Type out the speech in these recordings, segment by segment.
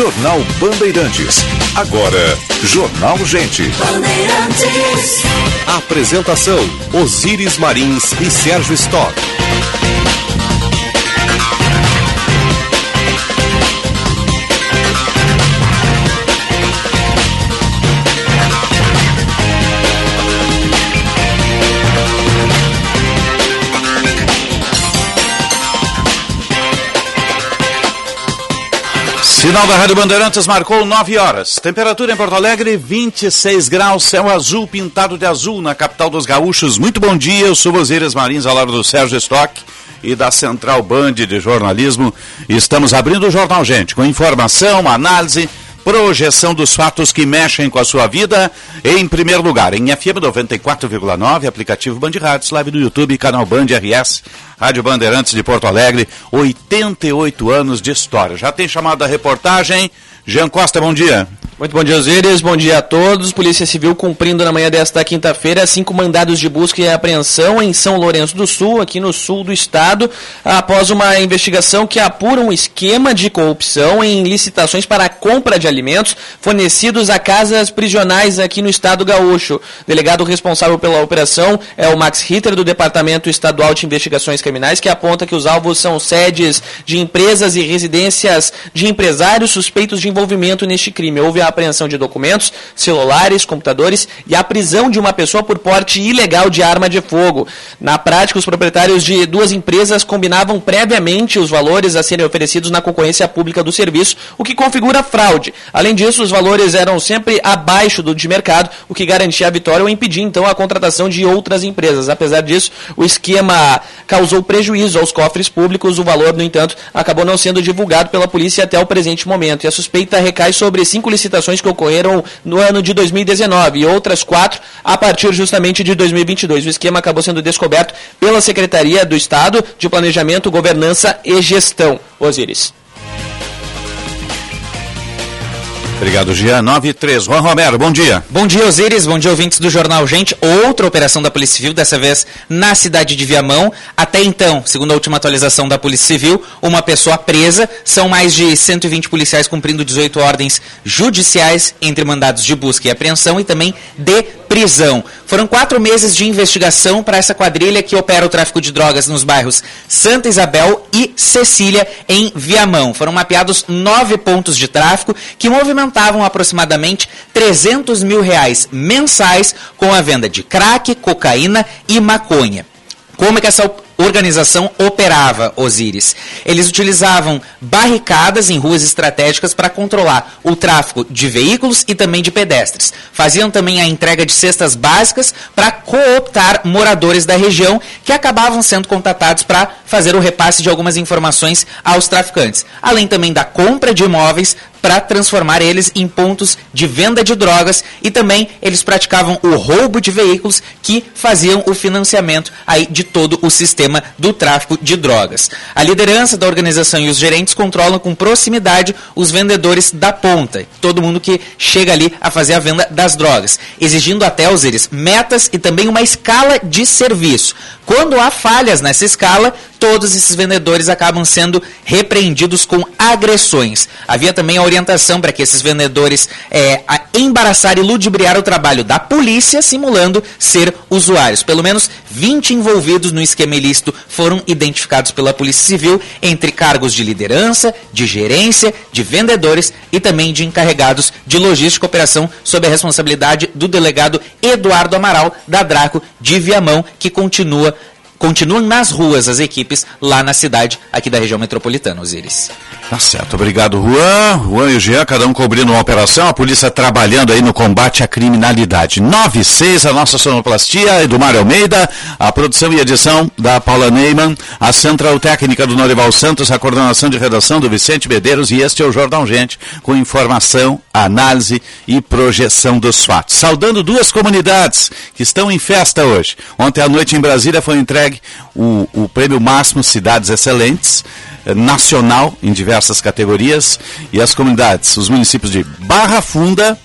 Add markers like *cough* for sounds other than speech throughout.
Jornal Bandeirantes. Agora, Jornal Gente. Bandeirantes. Apresentação: Osíris Marins e Sérgio Stock. Sinal da Rádio Bandeirantes marcou 9 horas. Temperatura em Porto Alegre, 26 graus, céu azul pintado de azul na capital dos gaúchos. Muito bom dia, eu sou Osíris Marins, ao lado do Sérgio Stock e da Central Band de Jornalismo. Estamos abrindo o Jornal Gente, com informação, análise, projeção dos fatos que mexem com a sua vida. Em primeiro lugar, em FM 94,9, aplicativo Band Rádios, live do YouTube, canal Band RS, Rádio Bandeirantes de Porto Alegre, 88 anos de história. Já tem chamado a reportagem. Jean Costa, bom dia. Muito bom dia, Osíris. Bom dia a todos. Polícia Civil cumprindo na manhã desta quinta-feira cinco mandados de busca e apreensão em São Lourenço do Sul, aqui no sul do estado, após uma investigação que apura um esquema de corrupção em licitações para a compra de alimentos fornecidos a casas prisionais aqui no estado gaúcho. O delegado responsável pela operação é o Max Ritter, do Departamento Estadual de Investigações Criminais, que aponta que os alvos são sedes de empresas e residências de empresários suspeitos de envolvimento neste crime. Houve a apreensão de documentos, celulares, computadores e a prisão de uma pessoa por porte ilegal de arma de fogo. Na prática, os proprietários de duas empresas combinavam previamente os valores a serem oferecidos na concorrência pública do serviço, o que configura fraude. Além disso, os valores eram sempre abaixo do de mercado, o que garantia a vitória ou impedia então a contratação de outras empresas. Apesar disso, o esquema causou prejuízo aos cofres públicos. O valor, no entanto, acabou não sendo divulgado pela polícia até o presente momento. E a suspeita recai sobre cinco licitações licitações que ocorreram no ano de 2019 e outras quatro a partir justamente de 2022. O esquema acabou sendo descoberto pela Secretaria do Estado de Planejamento, Governança e Gestão. Osíris. Obrigado, Gia. 9 e 3. Juan Romero, bom dia. Bom dia, Osíris. Bom dia, ouvintes do Jornal Gente. Outra operação da Polícia Civil, dessa vez na cidade de Viamão. Até então, segundo a última atualização da Polícia Civil, uma pessoa presa. São mais de 120 policiais cumprindo 18 ordens judiciais entre mandados de busca e apreensão e também de prisão. Foram quatro meses de investigação para essa quadrilha que opera o tráfico de drogas nos bairros Santa Isabel e Cecília, em Viamão. Foram mapeados nove pontos de tráfico que movimentavam aproximadamente 300 mil reais mensais com a venda de crack, cocaína e maconha. Como é que essa organização operava, Osíris. Eles utilizavam barricadas em ruas estratégicas para controlar o tráfego de veículos e também de pedestres. Faziam também a entrega de cestas básicas para cooptar moradores da região que acabavam sendo contatados para fazer o repasse de algumas informações aos traficantes. Além também da compra de imóveis para transformar eles em pontos de venda de drogas e também eles praticavam o roubo de veículos que faziam o financiamento aí de todo o sistema do tráfico de drogas. A liderança da organização e os gerentes controlam com proximidade os vendedores da ponta, todo mundo que chega ali a fazer a venda das drogas, exigindo até os eles metas e também uma escala de serviço. Quando há falhas nessa escala, todos esses vendedores acabam sendo repreendidos com agressões. Havia também a orientação para que esses vendedores é, embaraçar e ludibriar o trabalho da polícia, simulando ser usuários. Pelo menos 20 envolvidos no esquema ilícito foram identificados pela Polícia Civil entre cargos de liderança, de gerência, de vendedores e também de encarregados de logística operação sob a responsabilidade do delegado Eduardo Amaral da Draco de Viamão, que continua continuam nas ruas as equipes lá na cidade aqui da região metropolitana, Osiris. Tá certo, obrigado Juan. Juan e o Jean, cada um cobrindo uma operação, a polícia trabalhando aí no combate à criminalidade. 9 6, a nossa sonoplastia, Eduardo Almeida, a produção e edição da Paula Neyman, a central técnica do Norival Santos, a coordenação de redação do Vicente Medeiros e este é o Jornal Gente, com informação, análise e projeção dos fatos. Saudando duas comunidades que estão em festa hoje. Ontem à noite em Brasília foi entregue o, o prêmio máximo Cidades Excelentes, eh, nacional, em diversas categorias, e as comunidades, os municípios de Barra Funda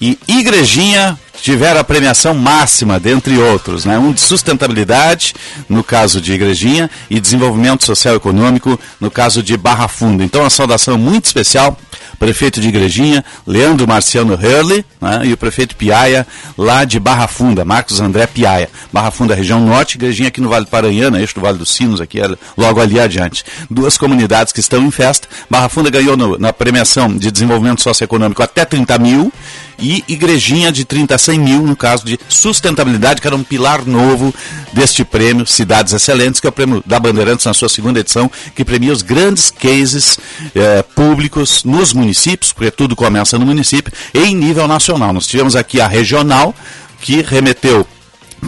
e Igrejinha tiveram a premiação máxima, dentre outros, né? um de sustentabilidade, no caso de Igrejinha, e desenvolvimento social e econômico, no caso de Barra Funda. Então, uma saudação muito especial prefeito de Igrejinha, Leandro Marciano Hurley, né, e o prefeito Piaia, lá de Barra Funda, Marcos André Piaia. Barra Funda, região norte, Igrejinha aqui no Vale do Paranhana, eixo do Vale dos Sinos, aqui logo ali adiante. Duas comunidades que estão em festa. Barra Funda ganhou no, na premiação de desenvolvimento socioeconômico até 30 mil e Igrejinha de 30 a 100 mil, no caso de sustentabilidade, que era um pilar novo deste prêmio Cidades Excelentes, que é o prêmio da Bandeirantes na sua segunda edição, que premia os grandes cases eh, públicos nos municípios, porque tudo começa no município, em nível nacional. Nós tivemos aqui a regional, que remeteu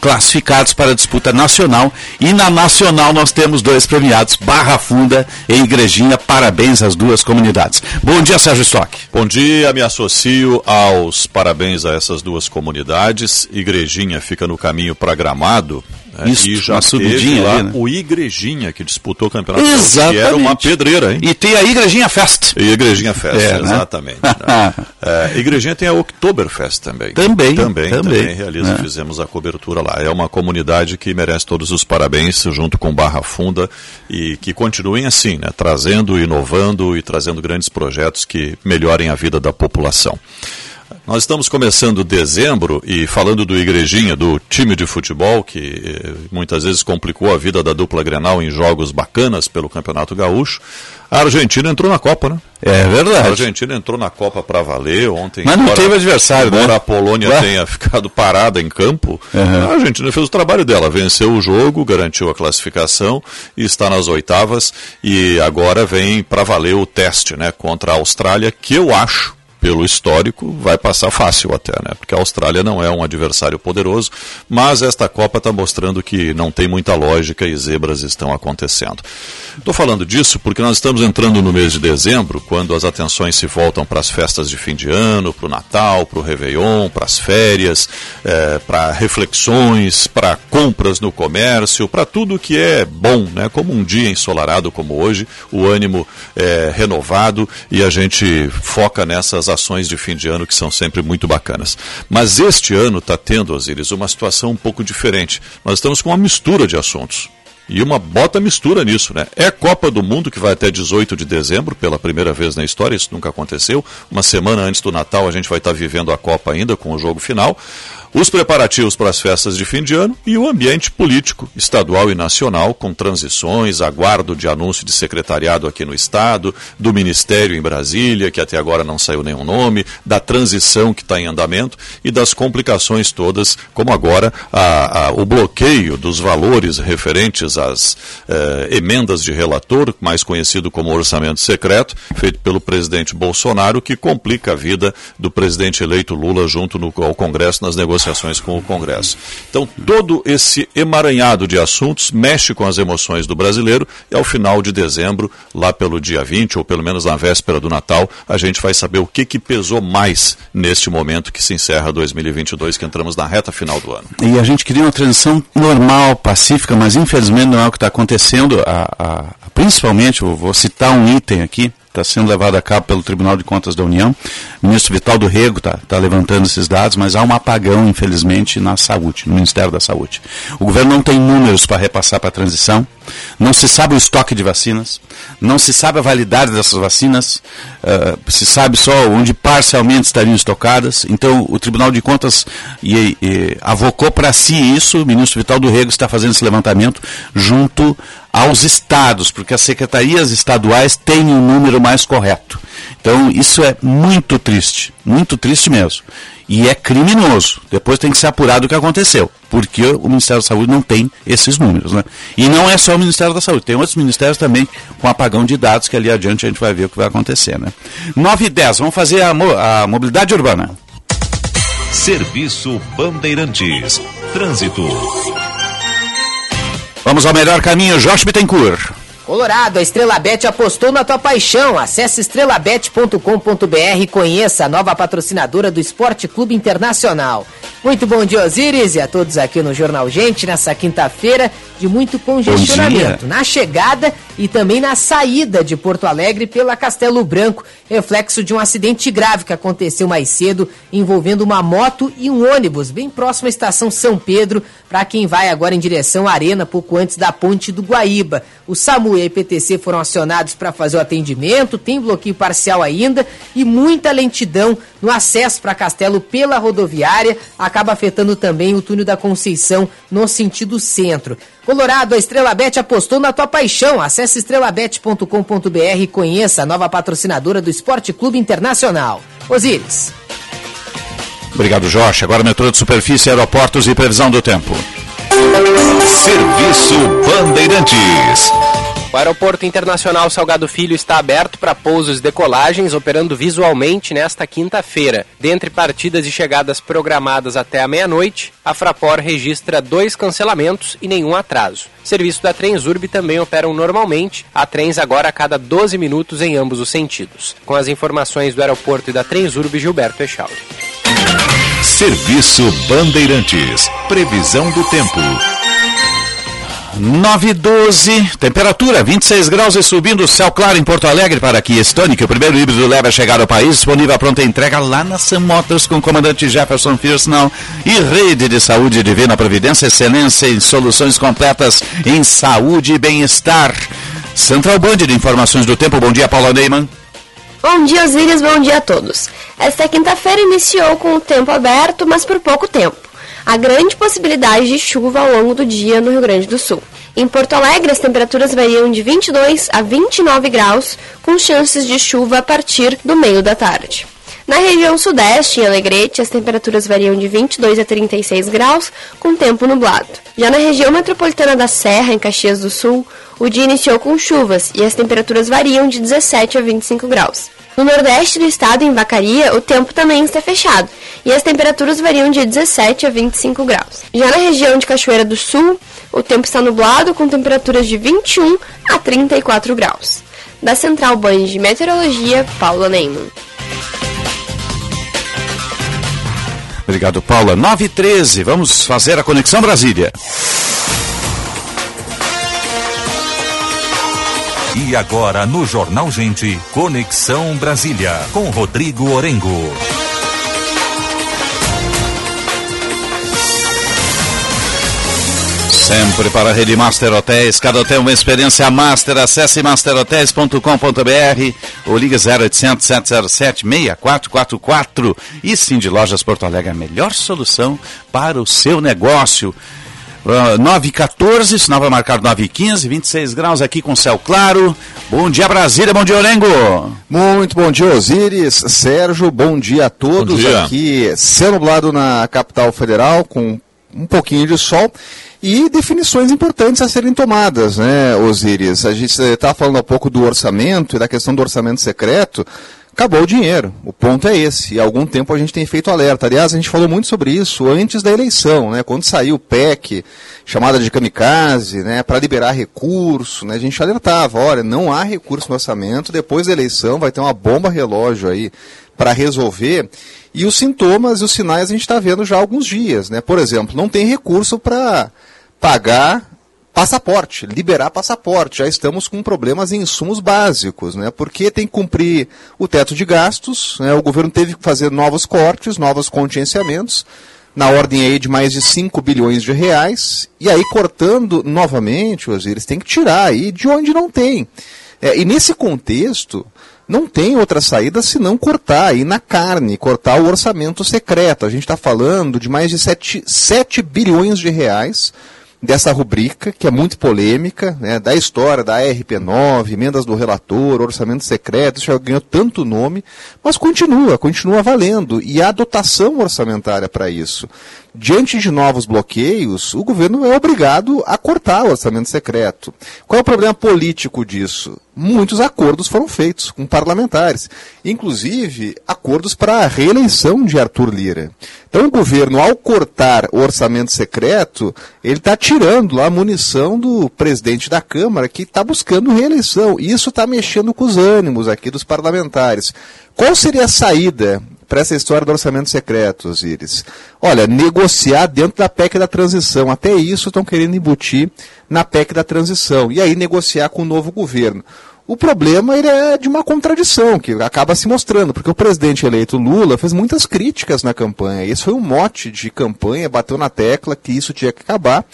classificados para a disputa nacional. E na nacional nós temos dois premiados, Barra Funda e Igrejinha. Parabéns às duas comunidades. Bom dia, Sérgio Stock. Bom dia, me associo aos parabéns a essas duas comunidades. Igrejinha fica no caminho para Gramado. É, Isso, e já teve lá ali, né? o Igrejinha que disputou o campeonato exatamente. que era uma pedreira, hein? E tem a Igrejinha Fest. E Igrejinha Fest, é, né? exatamente. né? *laughs* é, Igrejinha tem a Oktoberfest também. Também. Também, também, também realiza, né? fizemos a cobertura lá. É uma comunidade que merece todos os parabéns, junto com Barra Funda, e que continuem assim, né? Trazendo, inovando e trazendo grandes projetos que melhorem a vida da população. Nós estamos começando dezembro e falando do Igrejinha, do time de futebol, que eh, muitas vezes complicou a vida da dupla Grenal em jogos bacanas pelo Campeonato Gaúcho. A Argentina entrou na Copa, né? É verdade. A Argentina entrou na Copa para valer ontem. Mas não embora, teve adversário, embora né? a Polônia Ué? tenha ficado parada em campo, uhum. a Argentina fez o trabalho dela, venceu o jogo, garantiu a classificação e está nas oitavas e agora vem para valer o teste, né, contra a Austrália, que eu acho pelo histórico, vai passar fácil até, né? Porque a Austrália não é um adversário poderoso, mas esta Copa está mostrando que não tem muita lógica e zebras estão acontecendo. Estou falando disso porque nós estamos entrando no mês de dezembro, quando as atenções se voltam para as festas de fim de ano, para o Natal, para o Réveillon, para as férias, é, para reflexões, para compras no comércio, para tudo que é bom, né? Como um dia ensolarado como hoje, o ânimo é renovado e a gente foca nessas ações de fim de ano que são sempre muito bacanas. Mas este ano está tendo, Osiris, uma situação um pouco diferente. Nós estamos com uma mistura de assuntos. E uma bota mistura nisso, né? É Copa do Mundo que vai até 18 de dezembro, pela primeira vez na história, isso nunca aconteceu. Uma semana antes do Natal a gente vai estar vivendo a Copa ainda com o jogo final os preparativos para as festas de fim de ano e o ambiente político, estadual e nacional, com transições, aguardo de anúncio de secretariado aqui no Estado, do Ministério em Brasília, que até agora não saiu nenhum nome, da transição que está em andamento e das complicações todas, como agora a, a, o bloqueio dos valores referentes às eh, emendas de relator, mais conhecido como orçamento secreto, feito pelo presidente Bolsonaro, que complica a vida do presidente eleito Lula junto no, ao Congresso nas negociações negociações com o Congresso. Então, todo esse emaranhado de assuntos mexe com as emoções do brasileiro e ao final de dezembro, lá pelo dia 20, ou pelo menos na véspera do Natal, a gente vai saber o que, que pesou mais neste momento que se encerra 2022, que entramos na reta final do ano. E a gente queria uma transição normal, pacífica, mas infelizmente não é o que está acontecendo. A, a, principalmente, vou citar um item aqui, está sendo levado a cabo pelo Tribunal de Contas da União. O ministro Vital do Rego está tá levantando esses dados, mas há um apagão, infelizmente, na saúde, no Ministério da Saúde. O governo não tem números para repassar para a transição, não se sabe o estoque de vacinas, não se sabe a validade dessas vacinas, uh, se sabe só onde parcialmente estariam estocadas. Então, o Tribunal de Contas e, e, avocou para si isso, o ministro Vital do Rego está fazendo esse levantamento junto aos estados, porque as secretarias estaduais têm um número mais correto. Então, isso é muito triste, muito triste mesmo. E é criminoso. Depois tem que ser apurado o que aconteceu, porque o Ministério da Saúde não tem esses números. Né? E não é só o Ministério da Saúde, tem outros ministérios também com apagão de dados, que ali adiante a gente vai ver o que vai acontecer. Né? 9 e 10, vamos fazer a, mo a mobilidade urbana. Serviço Bandeirantes. Trânsito. Vamos ao melhor caminho, Josh Bittencourt. Colorado, a Estrela Bet apostou na tua paixão. Acesse estrelabet.com.br e conheça a nova patrocinadora do Esporte Clube Internacional. Muito bom dia, Osiris, e a todos aqui no Jornal Gente, nessa quinta-feira de muito congestionamento. Na chegada e também na saída de Porto Alegre pela Castelo Branco, reflexo de um acidente grave que aconteceu mais cedo, envolvendo uma moto e um ônibus, bem próximo à estação São Pedro, para quem vai agora em direção à Arena, pouco antes da ponte do Guaíba. O SAMU e a IPTC foram acionados para fazer o atendimento, tem bloqueio parcial ainda e muita lentidão no acesso para Castelo pela rodoviária, acaba afetando também o túnel da Conceição no sentido centro. Colorado, a Estrela Bet apostou na tua paixão. Acesse estrelabet.com.br e conheça a nova patrocinadora do Esporte Clube Internacional. Osíris. Obrigado, Jorge. Agora metrô de superfície, aeroportos e previsão do tempo. Serviço Bandeirantes. O Aeroporto Internacional Salgado Filho está aberto para pousos e decolagens, operando visualmente nesta quinta-feira. Dentre partidas e chegadas programadas até a meia-noite, a Fraport registra dois cancelamentos e nenhum atraso. Serviço da Transurb também operam normalmente, há trens agora a cada 12 minutos em ambos os sentidos. Com as informações do aeroporto e da Transurb, Gilberto Echauri. Serviço Bandeirantes. Previsão do tempo. 9 e 12, temperatura 26 graus e subindo, céu claro em Porto Alegre para Kia Stonic, o primeiro híbrido leva a chegar ao país, disponível a pronta entrega lá na Sam Motors com o comandante Jefferson Firsnall e rede de saúde divina providência, excelência em soluções completas em saúde e bem-estar. Central Band de Informações do Tempo, bom dia Paula Neyman. Bom dia, Osíris, bom dia a todos. Esta quinta-feira iniciou com o tempo aberto, mas por pouco tempo. Há grande possibilidade de chuva ao longo do dia no Rio Grande do Sul. Em Porto Alegre, as temperaturas variam de 22 a 29 graus, com chances de chuva a partir do meio da tarde. Na região sudeste, em Alegrete, as temperaturas variam de 22 a 36 graus, com tempo nublado. Já na região metropolitana da Serra, em Caxias do Sul, o dia iniciou com chuvas e as temperaturas variam de 17 a 25 graus. No nordeste do estado, em Vacaria, o tempo também está fechado e as temperaturas variam de 17 a 25 graus. Já na região de Cachoeira do Sul, o tempo está nublado com temperaturas de 21 a 34 graus. Da Central Band de Meteorologia, Paula Neyman. Obrigado, Paula. 9 e 13, vamos fazer a Conexão Brasília. E agora no Jornal Gente, Conexão Brasília, com Rodrigo Orengo. Sempre para a Rede Master Hotéis. Cada hotel uma experiência master. Acesse masterhotels.com.br ou liga 0800 707 6444. E sim, de Lojas Porto Alegre, a melhor solução para o seu negócio. Uh, 9 e 14, sinal vai marcar 9 e 15, 26 graus aqui com céu claro. Bom dia Brasília, bom dia Orengo. Muito bom dia Osíris, Sérgio, bom dia a todos. dia. Aqui, céu nublado na capital federal com um pouquinho de sol e definições importantes a serem tomadas, né, Osíris? A gente está falando há pouco do orçamento e da questão do orçamento secreto. Acabou o dinheiro. O ponto é esse. E há algum tempo a gente tem feito alerta. Aliás, a gente falou muito sobre isso antes da eleição, né? Quando saiu o PEC, chamada de kamikaze, né? Para liberar recurso, né? A gente alertava, olha, não há recurso no orçamento. Depois da eleição vai ter uma bomba relógio aí para resolver. E os sintomas e os sinais a gente está vendo já há alguns dias, né? Por exemplo, não tem recurso para pagar passaporte, liberar passaporte. Já estamos com problemas em insumos básicos, né? Porque tem que cumprir o teto de gastos, né? O governo teve que fazer novos cortes, novos contingenciamentos, na ordem aí de mais de 5 bilhões de reais, e aí cortando novamente, eles têm que tirar aí de onde não tem. É, e nesse contexto, não tem outra saída senão cortar aí na carne, cortar o orçamento secreto. A gente está falando de mais de 7, 7 bilhões de reais dessa rubrica, que é muito polêmica, né, da história da RP9, emendas do relator, orçamento secreto, isso já ganhou tanto nome, mas continua, continua valendo. E há dotação orçamentária para isso. Diante de novos bloqueios, o governo é obrigado a cortar o orçamento secreto. Qual é o problema político disso? Muitos acordos foram feitos com parlamentares, inclusive acordos para a reeleição de Arthur Lira. Então o governo, ao cortar o orçamento secreto, ele está tirando a munição do presidente da Câmara que está buscando reeleição. Isso está mexendo com os ânimos aqui dos parlamentares. Qual seria a saída para essa história do orçamento secreto, Osiris? Olha, negociar dentro da PEC da transição. Até isso estão querendo embutir na PEC da transição. E aí negociar com o novo governo. O problema é de uma contradição que acaba se mostrando, porque o presidente eleito Lula fez muitas críticas na campanha. Esse foi um mote de campanha, bateu na tecla que isso tinha que acabar.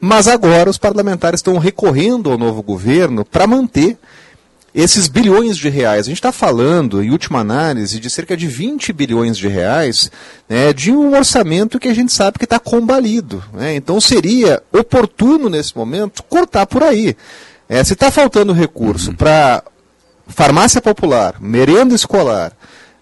Mas agora os parlamentares estão recorrendo ao novo governo para manter esses bilhões de reais. A gente está falando, em última análise, de cerca de 20 bilhões de reais né, de um orçamento que a gente sabe que está combalido. Né? Então seria oportuno, nesse momento, cortar por aí. É, se está faltando recurso uhum. para farmácia popular, merenda escolar,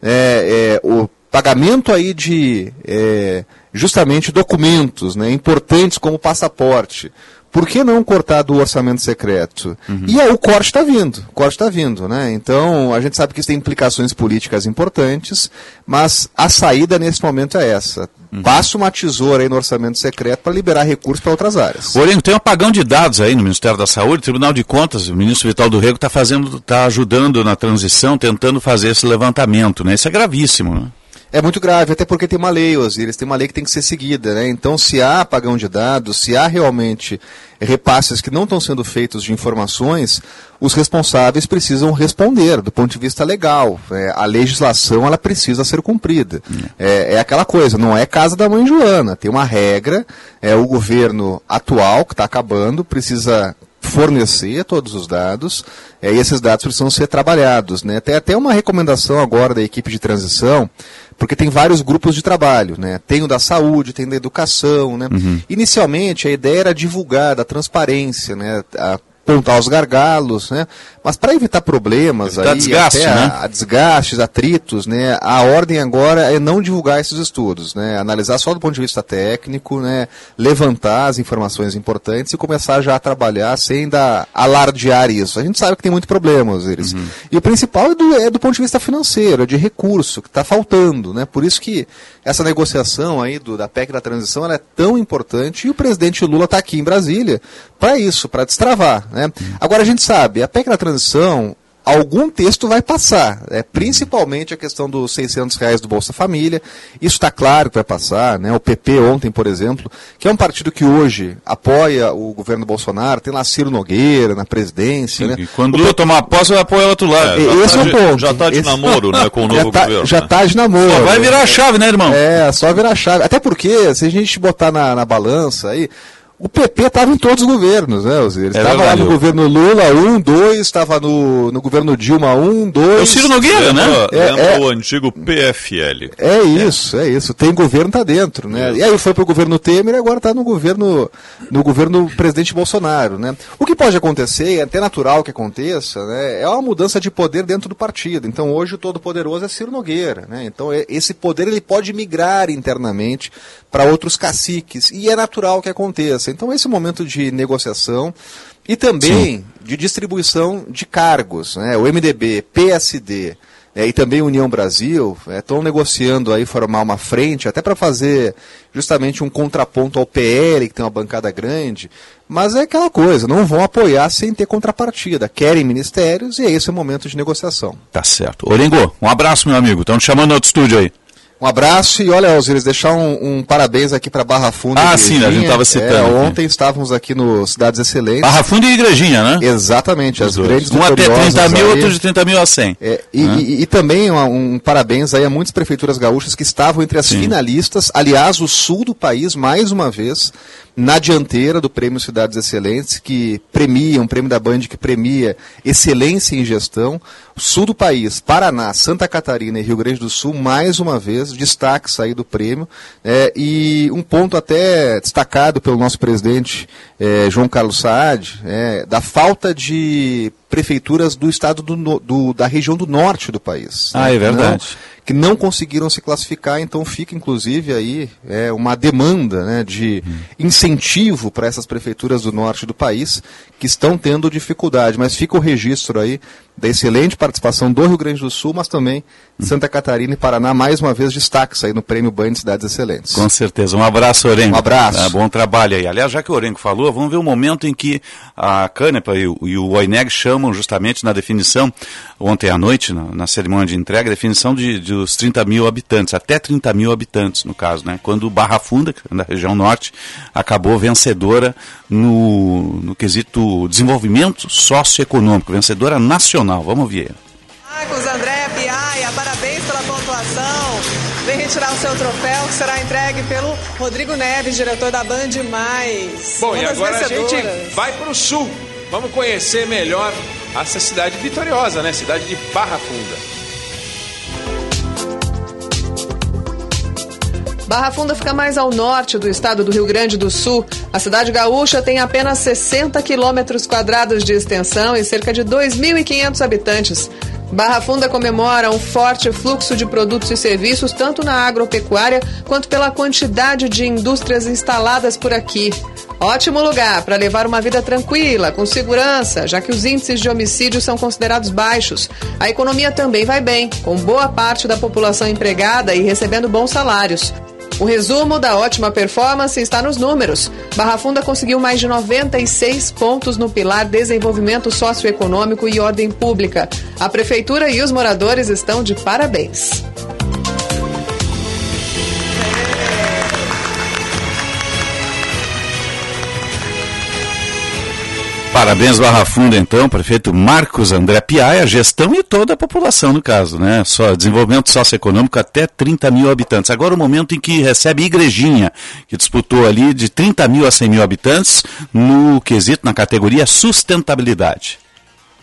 é, é, o pagamento aí de é, justamente documentos né, importantes como passaporte, por que não cortar do orçamento secreto? Uhum. E aí o corte está vindo, o corte está vindo, né? Então a gente sabe que isso tem implicações políticas importantes, mas a saída nesse momento é essa. Uhum. Passa uma tesoura aí no orçamento secreto para liberar recursos para outras áreas. Orengo, tem um apagão de dados aí no Ministério da Saúde, Tribunal de Contas, o ministro Vital do Rego está fazendo, está ajudando na transição, tentando fazer esse levantamento, né? Isso é gravíssimo, né? É muito grave, até porque tem uma lei, Osiris, tem uma lei que tem que ser seguida, né? Então, se há apagão de dados, se há realmente repasses que não estão sendo feitos de informações, os responsáveis precisam responder do ponto de vista legal. É, a legislação ela precisa ser cumprida. É, é, aquela coisa, não é casa da mãe Joana, tem uma regra, é o governo atual que está acabando precisa fornecer todos os dados é, e esses dados precisam ser trabalhados. Né? Tem até uma recomendação agora da equipe de transição porque tem vários grupos de trabalho, né? Tem o da saúde, tem da educação, né? Uhum. Inicialmente a ideia era divulgar da transparência, né? A, apontar os gargalos, né? Mas para evitar problemas evitar aí, desgaste, até né? a, a desgastes, atritos, né? A ordem agora é não divulgar esses estudos, né? Analisar só do ponto de vista técnico, né? Levantar as informações importantes e começar já a trabalhar sem dar alardear isso. A gente sabe que tem muito problemas, eles. Uhum. E o principal é do, é do ponto de vista financeiro, é de recurso que está faltando, né? Por isso que essa negociação aí do, da PEC da transição é tão importante e o presidente Lula está aqui em Brasília para isso, para destravar. Né? Uhum. Agora a gente sabe, a PEC da transição algum texto vai passar, é, principalmente a questão dos 600 reais do Bolsa Família, isso está claro que vai passar, né? o PP ontem, por exemplo, que é um partido que hoje apoia o governo Bolsonaro, tem lá Ciro Nogueira na presidência. Sim, né? Quando o Lula tomar posse, vai apoiar outro lado. É, esse tá é o ponto. Já está de esse... namoro né, com o *laughs* novo tá, governo. Já está né? de namoro. Só vai virar a chave, né, irmão? É, só virar a chave. Até porque, se a gente botar na, na balança aí, o PP estava em todos os governos, né, Osiris? Estava é lá no governo Lula 1, 2, estava no, no governo Dilma 1, 2. É o Ciro Nogueira, né? É, é, o antigo PFL. É isso, é. é isso. Tem governo, tá dentro, né? E aí foi para o governo Temer e agora está no governo, no governo presidente Bolsonaro, né? O que pode acontecer, é até natural que aconteça, né? É uma mudança de poder dentro do partido. Então hoje o todo-poderoso é Ciro Nogueira, né? Então é, esse poder ele pode migrar internamente para outros caciques e é natural que aconteça. Então, esse momento de negociação e também Sim. de distribuição de cargos. Né? O MDB, PSD é, e também União Brasil estão é, negociando aí formar uma frente, até para fazer justamente um contraponto ao PL, que tem uma bancada grande. Mas é aquela coisa, não vão apoiar sem ter contrapartida. Querem ministérios e é esse o momento de negociação. Tá certo. Orengo, um abraço, meu amigo. Estão te chamando no outro estúdio aí. Um abraço e olha, Osiris, deixar um, um parabéns aqui para Barra Funda. Ah, sim, a gente estava citando. É, ontem estávamos aqui no Cidades Excelentes. Barra Funda e Igrejinha, né? Exatamente, as dois. grandes Um até 30 mil, aí. outro de 30 mil a 100. É, e, e, e, também um, um, parabéns aí a muitas prefeituras gaúchas que estavam entre as sim. finalistas. Aliás, o sul do país, mais uma vez, na dianteira do Prêmio Cidades Excelentes, que premia, um prêmio da Band que premia excelência em gestão. Sul do país, Paraná, Santa Catarina e Rio Grande do Sul, mais uma vez, destaques aí do prêmio. É, e um ponto até destacado pelo nosso presidente é, João Carlos Saad, é, da falta de prefeituras do estado do, do, da região do norte do país. Ah, né? é verdade. Não, que não conseguiram se classificar, então fica inclusive aí é, uma demanda né, de incentivo para essas prefeituras do norte do país que estão tendo dificuldade, mas fica o registro aí da excelente participação do Rio Grande do Sul, mas também Santa Catarina e Paraná, mais uma vez destaques aí no Prêmio Banho de Cidades Excelentes. Com certeza. Um abraço, Orengo. Um abraço. É, bom trabalho aí. Aliás, já que o Orengo falou, vamos ver o momento em que a Canepa e o, e o OINEG chamam justamente na definição, ontem à noite, na, na cerimônia de entrega, a definição de, de os 30 mil habitantes, até 30 mil habitantes no caso, né? Quando Barra Funda, na região norte, acabou vencedora no, no quesito desenvolvimento socioeconômico, vencedora nacional. Vamos ver. Marcos André Piaia, parabéns pela pontuação. Vem retirar o seu troféu que será entregue pelo Rodrigo Neves, diretor da Band Mais. Bom, e agora a gente vai para o sul. Vamos conhecer melhor essa cidade vitoriosa, né? Cidade de Barra Funda. Barra Funda fica mais ao norte do estado do Rio Grande do Sul. A cidade gaúcha tem apenas 60 quilômetros quadrados de extensão e cerca de 2.500 habitantes. Barra Funda comemora um forte fluxo de produtos e serviços, tanto na agropecuária quanto pela quantidade de indústrias instaladas por aqui. Ótimo lugar para levar uma vida tranquila, com segurança, já que os índices de homicídio são considerados baixos. A economia também vai bem, com boa parte da população empregada e recebendo bons salários. O resumo da ótima performance está nos números. Barra Funda conseguiu mais de 96 pontos no pilar Desenvolvimento Socioeconômico e Ordem Pública. A Prefeitura e os moradores estão de parabéns. Parabéns, Barra Funda, então, prefeito Marcos André Piaia, gestão e toda a população, no caso, né? Só desenvolvimento socioeconômico até 30 mil habitantes. Agora o momento em que recebe Igrejinha, que disputou ali de 30 mil a 100 mil habitantes no quesito, na categoria sustentabilidade.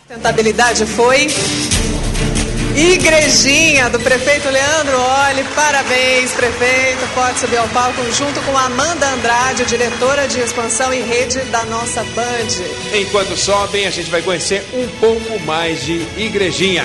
Sustentabilidade foi Igrejinha do prefeito Leandro Olli. Parabéns, prefeito. Pode subir ao palco junto com Amanda Andrade, diretora de expansão e rede da nossa Band. Enquanto sobem, a gente vai conhecer um pouco mais de Igrejinha.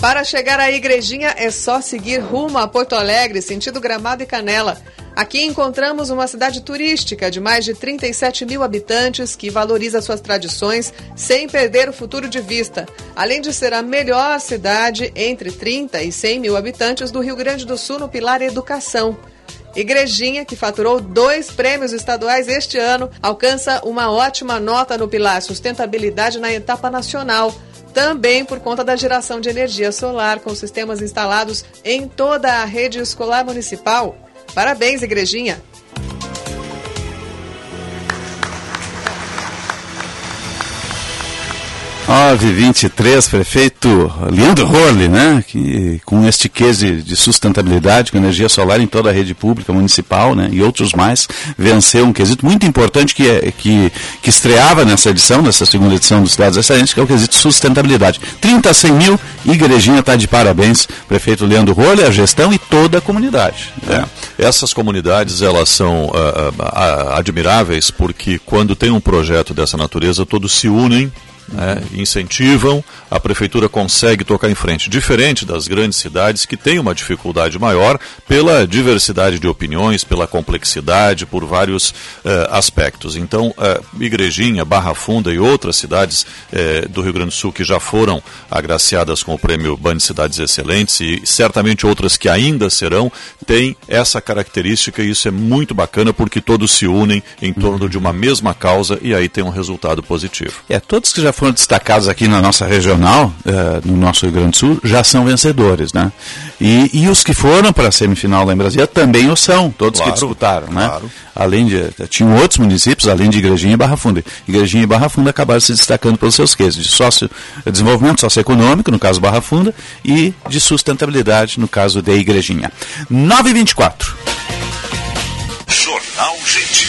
Para chegar à Igrejinha é só seguir rumo a Porto Alegre, sentido Gramado e Canela. Aqui encontramos uma cidade turística de mais de 37 mil habitantes que valoriza suas tradições sem perder o futuro de vista, além de ser a melhor cidade entre 30 e 100 mil habitantes do Rio Grande do Sul no pilar Educação. Igrejinha, que faturou dois prêmios estaduais este ano, alcança uma ótima nota no pilar Sustentabilidade na etapa nacional também por conta da geração de energia solar com sistemas instalados em toda a rede escolar municipal. Parabéns, igrejinha! 923, prefeito Leandro Horley, né? Que, com este case de, de, sustentabilidade, com energia solar em toda a rede pública municipal, né? E outros mais, venceu um quesito muito importante que, é, que, que estreava nessa edição, nessa segunda edição dos Cidades Excelentes, que é o quesito sustentabilidade. 30 a 100 mil, Igrejinha está de parabéns, prefeito Leandro Horley, a gestão e toda a comunidade. Né? É. Essas comunidades, elas são uh, uh, admiráveis porque quando tem um projeto dessa natureza, todos se unem né, incentivam, a prefeitura consegue tocar em frente. Diferente das grandes cidades que têm uma dificuldade maior pela diversidade de opiniões, pela complexidade, por vários eh, aspectos. Então, eh, Igrejinha, Barra Funda e outras cidades eh, do Rio Grande do Sul que já foram agraciadas com o prêmio Band Cidades Excelentes e certamente outras que ainda serão, têm essa característica e isso é muito bacana porque todos se unem em torno de uma mesma causa e aí tem um resultado positivo. É, todos que já foram destacados aqui na nossa regional, eh, no nosso Rio Grande do Sul, já são vencedores, né? E, e os que foram para a semifinal lá em Brasília também o são, todos claro, que disputaram, né? Claro. Além de, tinham outros municípios, além de Igrejinha e Barra Funda. Igrejinha e Barra Funda acabaram se destacando pelos seus quesitos de sócio, desenvolvimento socioeconômico, no caso Barra Funda, e de sustentabilidade, no caso de Igrejinha. 924. Jornal Gente.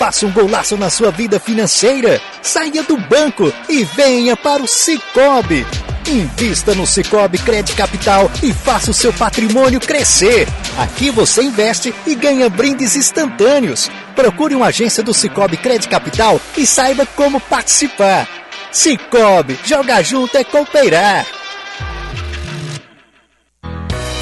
Faça um golaço na sua vida financeira. Saia do banco e venha para o Cicobi. Invista no Cicobi Crédito Capital e faça o seu patrimônio crescer. Aqui você investe e ganha brindes instantâneos. Procure uma agência do Cicobi Crédito Capital e saiba como participar. Cicobi, joga junto é cooperar.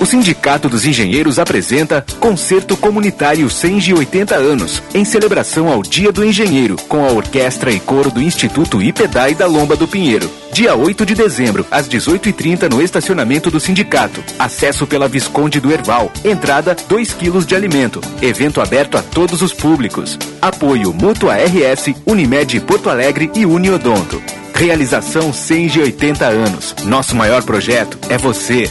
O Sindicato dos Engenheiros apresenta Concerto Comunitário 180 anos, em celebração ao Dia do Engenheiro, com a orquestra e coro do Instituto IPEDAI da Lomba do Pinheiro. Dia 8 de dezembro, às 18h30, no estacionamento do sindicato. Acesso pela Visconde do Erval. Entrada 2 quilos de alimento. Evento aberto a todos os públicos. Apoio Mútua RS, Unimed Porto Alegre e Uniodonto. Realização 180 anos. Nosso maior projeto é você.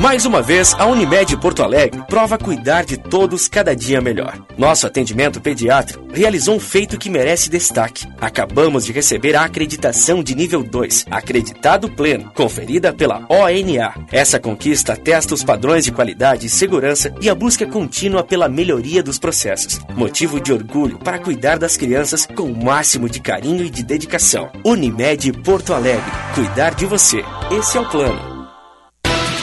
Mais uma vez, a Unimed Porto Alegre prova cuidar de todos cada dia melhor. Nosso atendimento pediátrico realizou um feito que merece destaque. Acabamos de receber a acreditação de nível 2, acreditado pleno, conferida pela ONA. Essa conquista atesta os padrões de qualidade e segurança e a busca contínua pela melhoria dos processos. Motivo de orgulho para cuidar das crianças com o máximo de carinho e de dedicação. Unimed Porto Alegre, cuidar de você. Esse é o plano.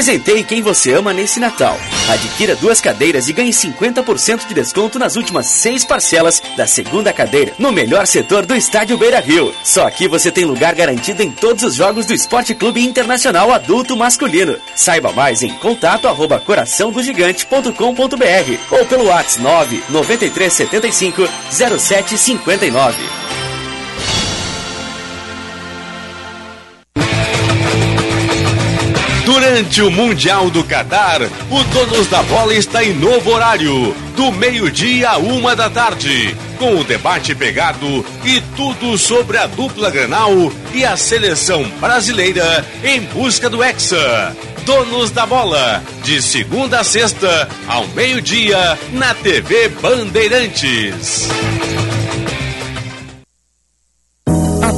Presenteie quem você ama nesse Natal. Adquira duas cadeiras e ganhe 50% de desconto nas últimas seis parcelas da segunda cadeira, no melhor setor do estádio Beira Rio. Só aqui você tem lugar garantido em todos os jogos do Esporte Clube Internacional Adulto Masculino. Saiba mais em contato arroba coraçãodogigante.com.br ou pelo WhatsApp 9 9375 0759. Durante o Mundial do Catar, o Donos da Bola está em novo horário, do meio-dia a uma da tarde, com o debate pegado e tudo sobre a dupla Granal e a seleção brasileira em busca do Hexa. Donos da Bola, de segunda a sexta, ao meio-dia, na TV Bandeirantes.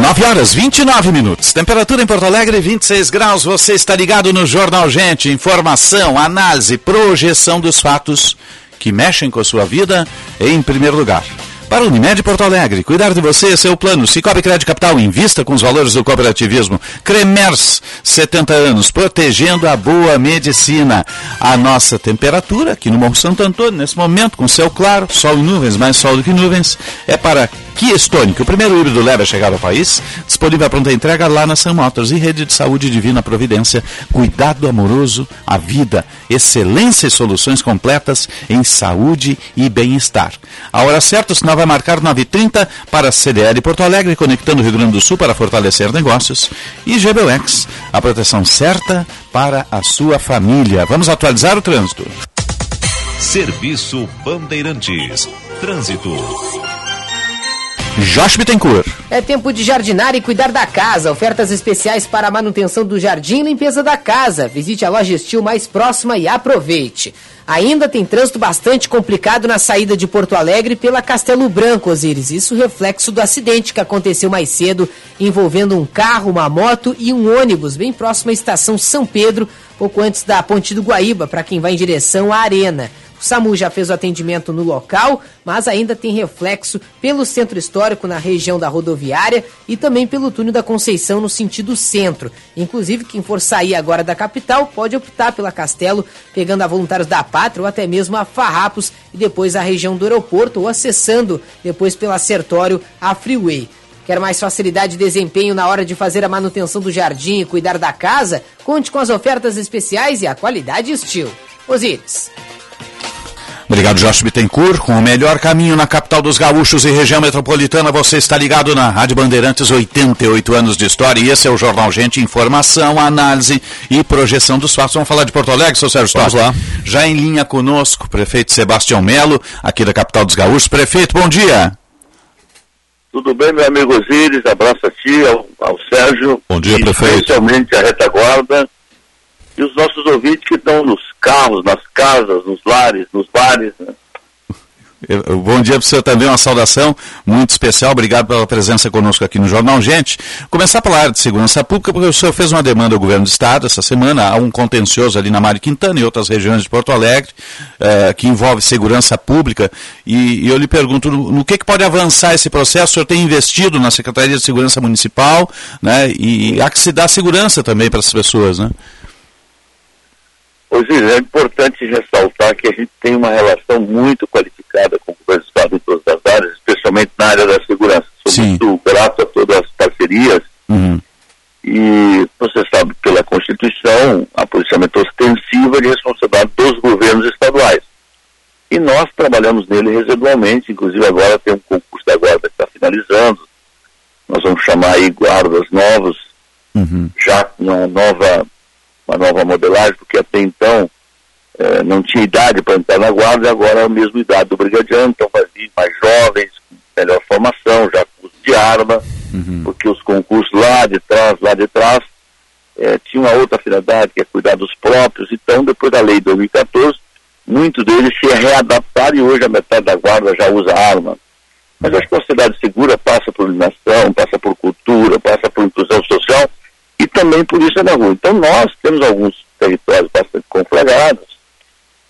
Nove horas 29 minutos. Temperatura em Porto Alegre 26 graus. Você está ligado no Jornal Gente. Informação, análise, projeção dos fatos que mexem com a sua vida em primeiro lugar. Para Unimed Porto Alegre, cuidar de você é seu plano. Cicobi Crédito Capital, invista com os valores do cooperativismo. Cremers, 70 anos, protegendo a boa medicina. A nossa temperatura aqui no Morro Santo Antônio, nesse momento, com céu claro, sol e nuvens, mais sol do que nuvens, é para Kia Stonic, o primeiro híbrido leve a chegar ao país, disponível a pronta entrega lá na Sun Motors e Rede de Saúde Divina Providência. Cuidado amoroso, a vida, excelência e soluções completas em saúde e bem-estar. A hora certa, o sinal vai marcar 9h30 para CDL Porto Alegre, conectando o Rio Grande do Sul para fortalecer negócios. E GBUX, a proteção certa para a sua família. Vamos atualizar o trânsito. Serviço Bandeirantes. Trânsito. Josh Bittencourt. É tempo de jardinar e cuidar da casa. Ofertas especiais para a manutenção do jardim e limpeza da casa. Visite a loja Estil mais próxima e aproveite. Ainda tem trânsito bastante complicado na saída de Porto Alegre pela Castelo Branco, Osiris. Isso reflexo do acidente que aconteceu mais cedo, envolvendo um carro, uma moto e um ônibus, bem próximo à estação São Pedro, pouco antes da Ponte do Guaíba, para quem vai em direção à Arena. O SAMU já fez o atendimento no local, mas ainda tem reflexo pelo centro histórico na região da rodoviária e também pelo túnel da Conceição no sentido centro. Inclusive, quem for sair agora da capital pode optar pela Castelo, pegando a voluntários da Pátria ou até mesmo a Farrapos e depois a região do aeroporto ou acessando depois pela Sertório a Freeway. Quer mais facilidade de desempenho na hora de fazer a manutenção do jardim e cuidar da casa? Conte com as ofertas especiais e a qualidade estilo. Osíris. Obrigado, Jorge Bittencourt. Com o melhor caminho na capital dos gaúchos e região metropolitana, você está ligado na Rádio Bandeirantes, 88 anos de história. E esse é o Jornal Gente, informação, análise e projeção dos fatos. Vamos falar de Porto Alegre, seu Sérgio Vamos lá. Já em linha conosco, prefeito Sebastião Melo, aqui da capital dos gaúchos. Prefeito, bom dia. Tudo bem, meu amigo Osiris? Abraço a ti, ao, ao Sérgio. Bom dia, prefeito. Especialmente a retaguarda e os nossos ouvintes que estão nos carros, nas casas, nos lares, nos bares. Né? Bom dia para o senhor também, uma saudação muito especial. Obrigado pela presença conosco aqui no Jornal Gente. Começar pela área de segurança pública, porque o senhor fez uma demanda ao governo do Estado essa semana. Há um contencioso ali na Mário Quintana e outras regiões de Porto Alegre, eh, que envolve segurança pública. E, e eu lhe pergunto, no, no, que, que pode avançar esse processo? O senhor tem investido na Secretaria de Segurança Municipal, né? E há que se dar segurança também para as pessoas, né? Pois é, é importante ressaltar que a gente tem uma relação muito qualificada com o governo do Estado em todas as áreas, especialmente na área da segurança. Sou Sim. muito grato a todas as parcerias. Uhum. E você sabe, pela Constituição, a policiamento ostensivo é de responsabilidade dos governos estaduais. E nós trabalhamos nele residualmente, inclusive agora tem um concurso da guarda que está finalizando. Nós vamos chamar aí guardas novos, uhum. já com uma nova uma nova modelagem, porque até então é, não tinha idade para entrar na guarda, e agora é a mesma idade do brigadiano, então vai vir mais jovens, com melhor formação, já curso de arma, uhum. porque os concursos lá de trás, lá de trás, é, tinha uma outra finalidade, que é cuidar dos próprios, então depois da lei de 2014, muitos deles se readaptaram e hoje a metade da guarda já usa arma. Mas acho que a cidade segura passa por iluminação, passa por cultura, passa por inclusão social, e também polícia na rua. Então nós temos alguns territórios bastante conflagrados.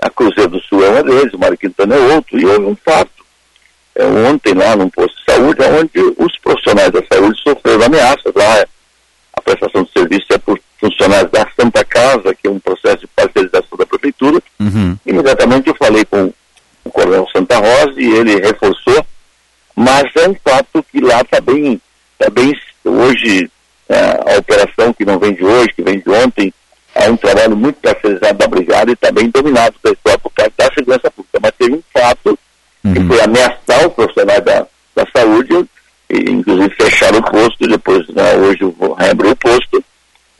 A Cruzeiro do Sul é uma deles, o Mário Quintana é outro, e houve um fato. É, ontem lá num posto de saúde, onde os profissionais da saúde sofreram ameaças. Lá a prestação de serviço é por funcionários da Santa Casa, que é um processo de parcerização da prefeitura. Uhum. Imediatamente eu falei com o coronel Santa Rosa e ele reforçou, mas é um fato que lá está bem, tá bem hoje é, a operação que não vem de hoje, que vem de ontem, é um trabalho muito terceirizado da Brigada e está bem dominado história por causa da segurança pública. Mas teve um fato uhum. que foi ameaçar o profissional da, da saúde, e, inclusive fecharam o posto, depois né, hoje reabriu o posto,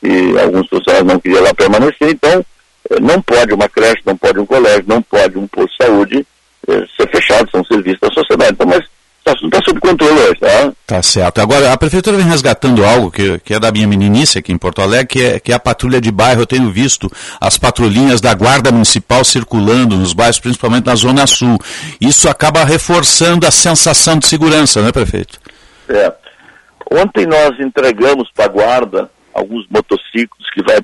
e alguns funcionários não queriam lá permanecer, então eh, não pode uma creche, não pode um colégio, não pode um posto de saúde eh, ser fechado, são serviços da sociedade. Então, mas está tá sob controle hoje, tá? Tá certo. Agora, a prefeitura vem resgatando algo que, que é da minha meninice aqui em Porto Alegre, que é, que é a patrulha de bairro. Eu tenho visto as patrulhinhas da Guarda Municipal circulando nos bairros, principalmente na Zona Sul. Isso acaba reforçando a sensação de segurança, né, prefeito? É. Ontem nós entregamos para a Guarda alguns motociclos que vai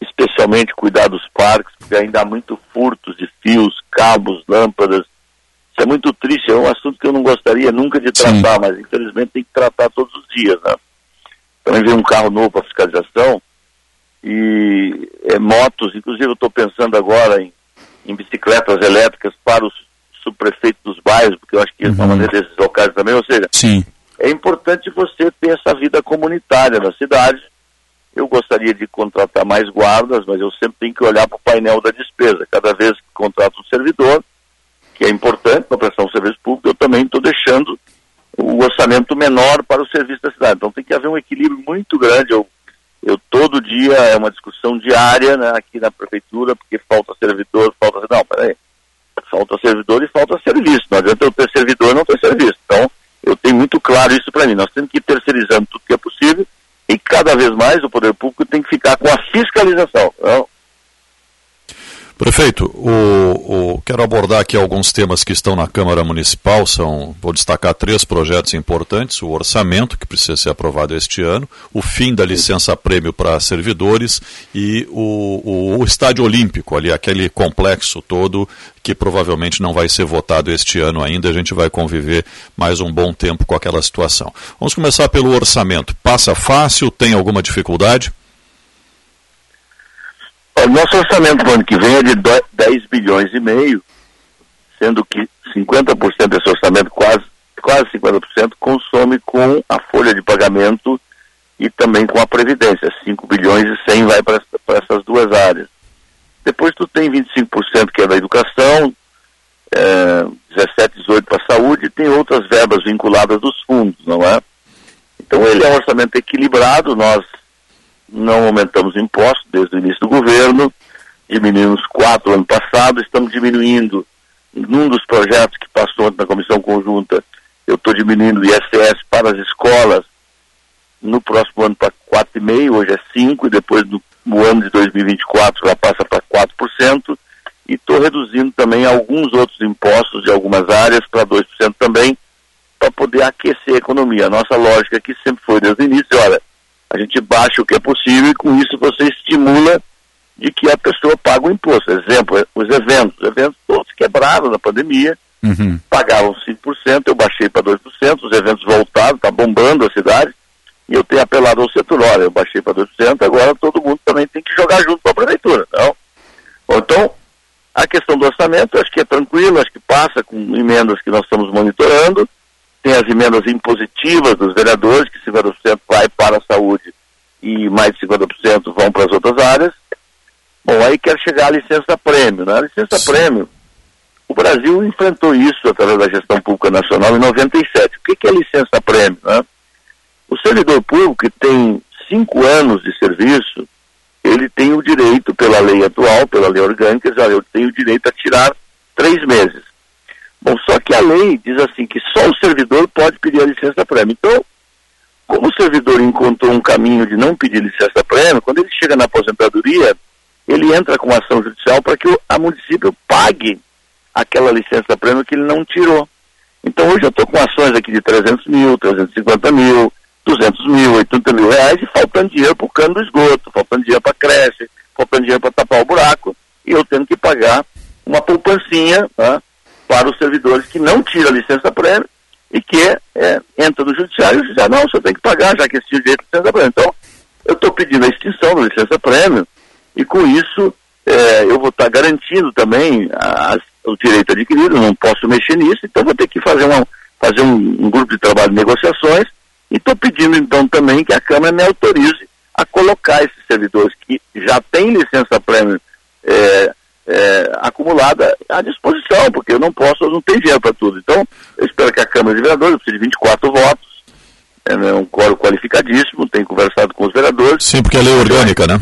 especialmente cuidar dos parques, porque ainda há muito furtos de fios, cabos, lâmpadas, isso é muito triste, é um assunto que eu não gostaria nunca de tratar, Sim. mas infelizmente tem que tratar todos os dias, né? Também veio um carro novo para fiscalização e é, motos, inclusive eu estou pensando agora em, em, bicicletas elétricas para os subprefeitos dos bairros, porque eu acho que é uma uhum. maneira desses locais também, ou seja, Sim. é importante você ter essa vida comunitária na cidade. Eu gostaria de contratar mais guardas, mas eu sempre tenho que olhar para o painel da despesa. Cada vez que contrato um servidor, que é importante para prestar um serviço público, eu também estou deixando o orçamento menor para o serviço da cidade. Então tem que haver um equilíbrio muito grande. Eu, eu todo dia é uma discussão diária né, aqui na prefeitura, porque falta servidor, falta. Não, peraí. Falta servidor e falta serviço. Não adianta eu ter servidor e não ter serviço. Então Eu tenho muito claro isso para mim. Nós temos que ir terceirizando tudo que é possível e cada vez mais o poder público tem que ficar com a fiscalização. Não? Prefeito, o, o, quero abordar aqui alguns temas que estão na Câmara Municipal. São, vou destacar três projetos importantes: o orçamento, que precisa ser aprovado este ano, o fim da licença-prêmio para servidores e o, o, Estádio Olímpico, ali, aquele complexo todo que provavelmente não vai ser votado este ano ainda. A gente vai conviver mais um bom tempo com aquela situação. Vamos começar pelo orçamento. Passa fácil? Tem alguma dificuldade? O nosso orçamento para o ano que vem é de 10 bilhões e meio, sendo que 50% desse orçamento, quase, quase 50%, consome com a folha de pagamento e também com a Previdência. 5 bilhões e 100 vai para essas duas áreas. Depois tu tem 25% que é da educação, é, 17, 18 para a saúde e tem outras verbas vinculadas dos fundos, não é? Então ele é um orçamento equilibrado, nós não aumentamos impostos desde o início do governo, diminuímos quatro ano passado, estamos diminuindo, num dos projetos que passou na comissão conjunta, eu estou diminuindo o ISS para as escolas. No próximo ano para 4,5%, hoje é 5%, e depois no, no ano de 2024 já passa para 4%, e estou reduzindo também alguns outros impostos de algumas áreas para 2% também, para poder aquecer a economia. A nossa lógica aqui sempre foi desde o início, olha, a gente baixa o que é possível e com isso você estimula de que a pessoa paga o imposto. Exemplo, os eventos. Os eventos todos quebraram na pandemia, uhum. pagavam 5%, eu baixei para 2%, os eventos voltaram, está bombando a cidade, e eu tenho apelado ao setor, olha, eu baixei para 2%, agora todo mundo também tem que jogar junto com a prefeitura. Não? Então, a questão do orçamento, acho que é tranquilo, acho que passa com emendas que nós estamos monitorando, tem as emendas impositivas dos vereadores, que 50% vai para a saúde e mais de 50% vão para as outras áreas. Bom, aí quer chegar a licença prêmio, né? A licença prêmio, o Brasil enfrentou isso através da gestão pública nacional em 97. O que, que é licença prêmio, né? O servidor público que tem cinco anos de serviço, ele tem o direito, pela lei atual, pela lei orgânica, já eu tenho o direito a tirar três meses. Bom, só que a lei diz assim que só o servidor pode pedir a licença prêmio. Então, como o servidor encontrou um caminho de não pedir licença prêmio, quando ele chega na aposentadoria, ele entra com ação judicial para que o a município pague aquela licença prêmio que ele não tirou. Então hoje eu estou com ações aqui de 300 mil, 350 mil, 200 mil, 80 mil reais e faltando dinheiro para o cano do esgoto, faltando dinheiro para creche, faltando dinheiro para tapar o buraco e eu tendo que pagar uma poupancinha, tá? Para os servidores que não tira a licença prêmio e que é, entra no judiciário e diz, ah, não, você tem que pagar, já que esse direito de licença prêmio. Então, eu estou pedindo a extinção da licença prêmio e com isso é, eu vou estar tá garantindo também a, a, o direito adquirido, não posso mexer nisso, então vou ter que fazer, uma, fazer um, um grupo de trabalho de negociações e estou pedindo então também que a Câmara me autorize a colocar esses servidores que já têm licença prêmio é, é, acumulada à disposição, porque eu não posso, eu não tenho dinheiro para tudo. Então, eu espero que a Câmara de Vereadores, eu preciso de 24 votos, é né, um coro qualificadíssimo, tenho conversado com os vereadores. Sim, porque é lei orgânica, né?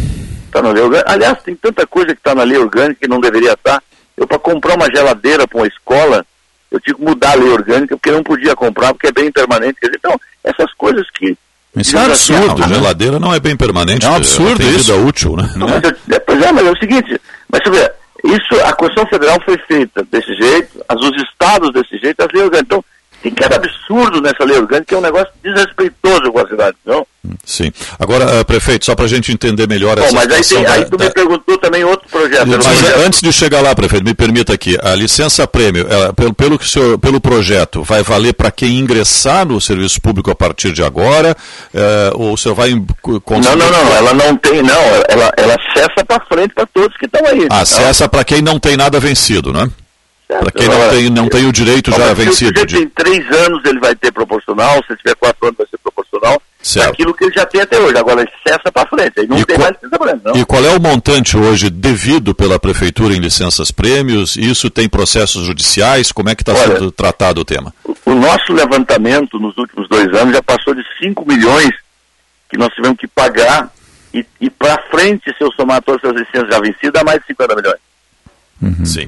Está na lei orgânica. Aliás, tem tanta coisa que está na lei orgânica que não deveria estar. Tá. Eu, para comprar uma geladeira para uma escola, eu tive que mudar a lei orgânica, porque não podia comprar, porque é bem permanente. Então, essas coisas que isso é absurdo, assim, a geladeira não é bem permanente. É um absurdo isso. vida útil, né? Não, mas, é, pois é, mas é o seguinte, mas você vê, isso, a Constituição Federal foi feita desse jeito, os estados desse jeito, as leis orgânicas. Então, tem que absurdo nessa lei orgânica, que é um negócio desrespeitoso com a cidade, não? Sim. Agora, uh, prefeito, só para a gente entender melhor Bom, essa mas aí, tem, da, aí tu da... me perguntou também outro projeto. Mas, projeto. antes de chegar lá, prefeito, me permita aqui, a licença prêmio, ela, pelo, pelo, que senhor, pelo projeto, vai valer para quem ingressar no serviço público a partir de agora? Uh, ou o senhor vai conseguir... Não, não, não, ela não tem, não, ela, ela acessa para frente para todos que estão aí. Acessa para quem não tem nada vencido, né? Para quem não tem, não tem o direito já vencido. Se tem três anos, ele vai ter proporcional, se tiver quatro anos, vai ser proporcional. Certo. Aquilo que ele já tem até hoje. Agora, cessa para frente. Aí não e tem qual, mais licença prêmio, não. E qual é o montante hoje devido pela Prefeitura em licenças prêmios? Isso tem processos judiciais? Como é que está sendo tratado o tema? O, o nosso levantamento nos últimos dois anos já passou de 5 milhões que nós tivemos que pagar e, e para frente, se eu somar todas as licenças já vencidas, dá mais de 50 milhões. Uhum. Sim.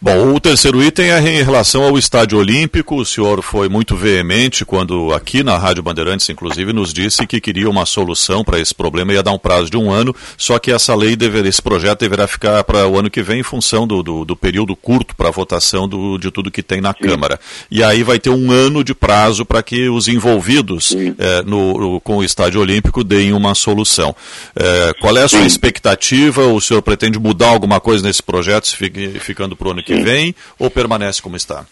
Bom, o terceiro item é em relação ao Estádio Olímpico. O senhor foi muito veemente quando, aqui na Rádio Bandeirantes, inclusive, nos disse que queria uma solução para esse problema, ia dar um prazo de um ano, só que essa lei, dever, esse projeto deverá ficar para o ano que vem em função do, do, do período curto para a votação do, de tudo que tem na Sim. Câmara. E aí vai ter um ano de prazo para que os envolvidos é, no, com o Estádio Olímpico deem uma solução. É, qual é a sua Sim. expectativa? O senhor pretende mudar alguma coisa nesse projeto, se fique, ficando para o ano que vem ou permanece como está?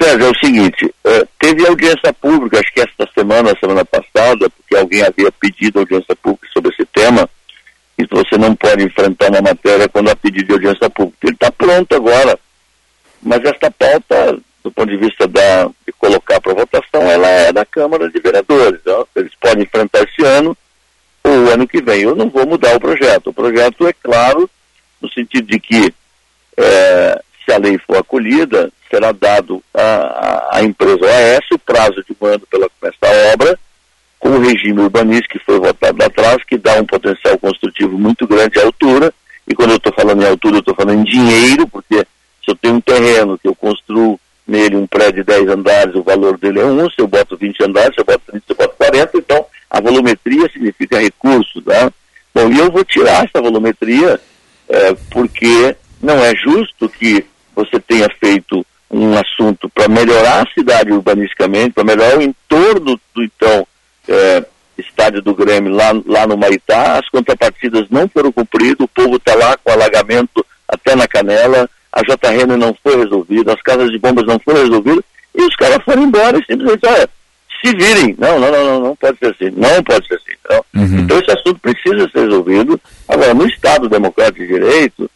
Sérgio, é o seguinte, uh, teve audiência pública, acho que esta semana, semana passada, porque alguém havia pedido audiência pública sobre esse tema, e você não pode enfrentar uma matéria quando há pedido de audiência pública. Ele está pronto agora, mas esta pauta, do ponto de vista da, de colocar para votação, ela é da Câmara de Vereadores. Eles podem enfrentar esse ano ou o ano que vem. Eu não vou mudar o projeto. O projeto é claro, no sentido de que é, se a lei for acolhida, será dado à, à empresa OAS o prazo de mando pela começar a obra, com o regime urbanístico que foi votado lá atrás, que dá um potencial construtivo muito grande à altura, e quando eu estou falando em altura, eu estou falando em dinheiro, porque se eu tenho um terreno que eu construo nele um prédio de 10 andares, o valor dele é um, se eu boto 20 andares, se eu boto 30, se eu boto 40, então a volumetria significa recursos, né? Bom, e eu vou tirar essa volumetria é, porque não é justo que você tenha feito um assunto para melhorar a cidade urbanisticamente, para melhorar o entorno do então é, estádio do Grêmio lá, lá no Maitá, as contrapartidas não foram cumpridas, o povo está lá com alagamento até na canela, a JRN não foi resolvida, as casas de bombas não foram resolvidas, e os caras foram embora e simplesmente, olha, se virem. Não, não, não, não, não pode ser assim, não pode ser assim. Não. Uhum. Então esse assunto precisa ser resolvido. Agora, no Estado Democrático de Direito,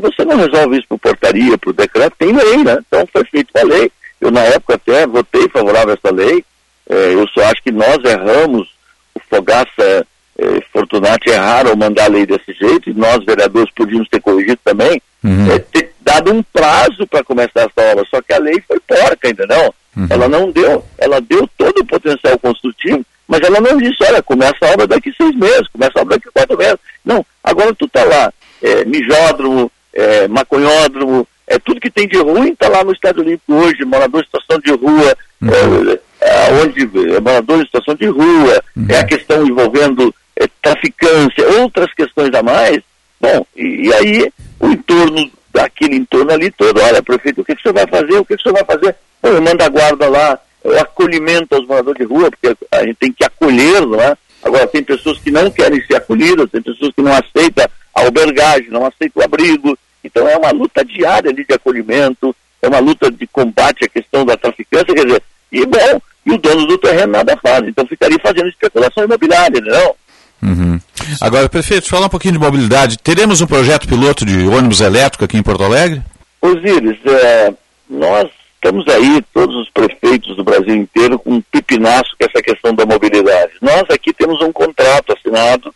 você não resolve isso por portaria, por decreto, tem lei, né? Então foi feita a lei. Eu, na época, até votei favorável a essa lei. É, eu só acho que nós erramos, o Fogaça é, Fortunati erraram ao mandar a lei desse jeito, e nós, vereadores, podíamos ter corrigido também, uhum. é, ter dado um prazo para começar essa obra, só que a lei foi porca, ainda não. Uhum. Ela não deu, ela deu todo o potencial construtivo, mas ela não disse, olha, começa a obra daqui seis meses, começa a obra daqui quatro meses. Não, agora tu tá lá, é, mijódromo, é, maconhódromo, é, tudo que tem de ruim está lá no Estádio Olímpico hoje, morador em situação de rua, uhum. é, é onde é, morador em situação de rua, uhum. é a questão envolvendo é, traficância, outras questões a mais. Bom, e, e, aí o entorno, daquele entorno ali todo, olha, prefeito, o que, que o senhor vai fazer? O que, que o senhor vai fazer? Bom, eu mando a guarda lá, o acolhimento aos moradores de rua, porque a gente tem que acolher, não é? Agora, tem pessoas que não querem ser acolhidas, tem pessoas que não aceitam a albergagem, não aceitam o abrigo, então é uma luta diária ali de acolhimento, é uma luta de combate à questão da traficância, quer dizer, e bom, e o dono do terreno nada faz, então ficaria fazendo especulação imobiliária, não? Uhum. Agora, prefeito, falar um pouquinho de mobilidade. Teremos um projeto piloto de ônibus elétrico aqui em Porto Alegre? Osíris, é, nós estamos aí, todos os prefeitos do Brasil inteiro, com um pipinaço com essa questão da mobilidade. Nós aqui temos um contrato assinado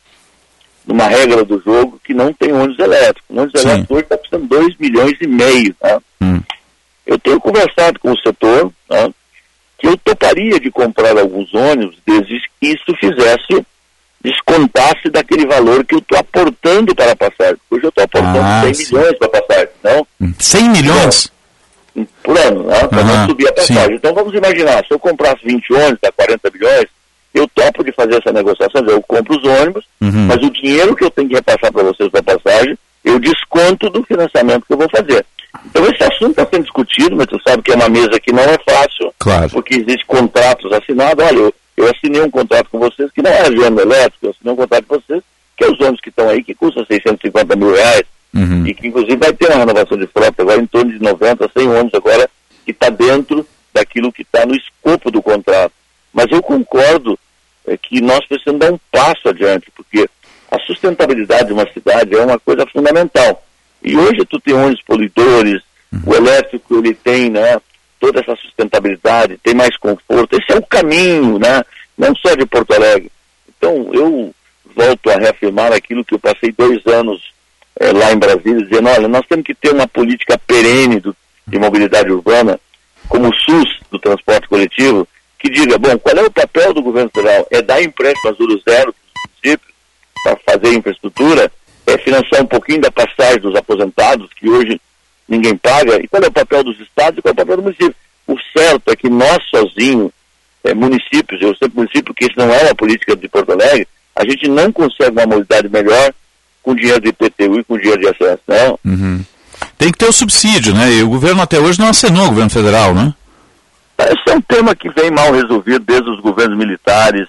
numa regra do jogo que não tem ônibus elétrico. O ônibus Sim. elétrico hoje está custando 2 milhões e meio. Tá? Hum. Eu tenho conversado com o setor tá? que eu toparia de comprar alguns ônibus desde que isso fizesse, descontasse daquele valor que eu estou aportando para a passagem. Hoje eu estou aportando ah, 100 sim. milhões para a passagem, não? 100 milhões? por ano, né? para não subir a passagem. Sim. Então vamos imaginar, se eu comprasse 20 ônibus, dá 40 milhões, eu topo de fazer essa negociação, eu compro os ônibus, uhum. mas o dinheiro que eu tenho que repassar para vocês para passagem, eu desconto do financiamento que eu vou fazer. Então esse assunto está sendo discutido, mas tu sabe que é uma mesa que não é fácil, claro. porque existem contratos assinados. Olha, eu, eu, assinei um contrato com vocês que não é agenda elétrica, eu assinei um contrato com vocês, que é os ônibus que estão aí, que custam 650 mil reais, uhum. e que inclusive vai ter uma renovação de frota agora em torno de 90, 100 ônibus agora, que está dentro daquilo que está no escopo do contrato. Mas eu concordo é, que nós precisamos dar um passo adiante, porque a sustentabilidade de uma cidade é uma coisa fundamental. E hoje tu tem ônibus poluidores, uhum. o elétrico ele tem né, toda essa sustentabilidade, tem mais conforto. Esse é o caminho, né, não só de Porto Alegre. Então eu volto a reafirmar aquilo que eu passei dois anos é, lá em Brasília, dizendo, olha, nós temos que ter uma política perene do, de mobilidade urbana, como o SUS do transporte coletivo, que diga, bom, qual é o papel do governo federal? É dar empréstimo a juros zero para os municípios, para fazer infraestrutura? é, financiar um pouquinho da passagem dos aposentados, que hoje ninguém paga. E qual é o papel dos estados e qual é o papel do município? O certo é que nós sozinhos, é, municípios, eu sempre município, que isso não é uma política de Porto Alegre, a gente não consegue uma mobilidade melhor com dinheiro de IPTU e com dinheiro de acesso. Não. Uhum. Tem que ter o subsídio, né? E o governo até hoje não acenou, o governo federal, né? Esse é um tema que vem mal resolvido desde os governos militares,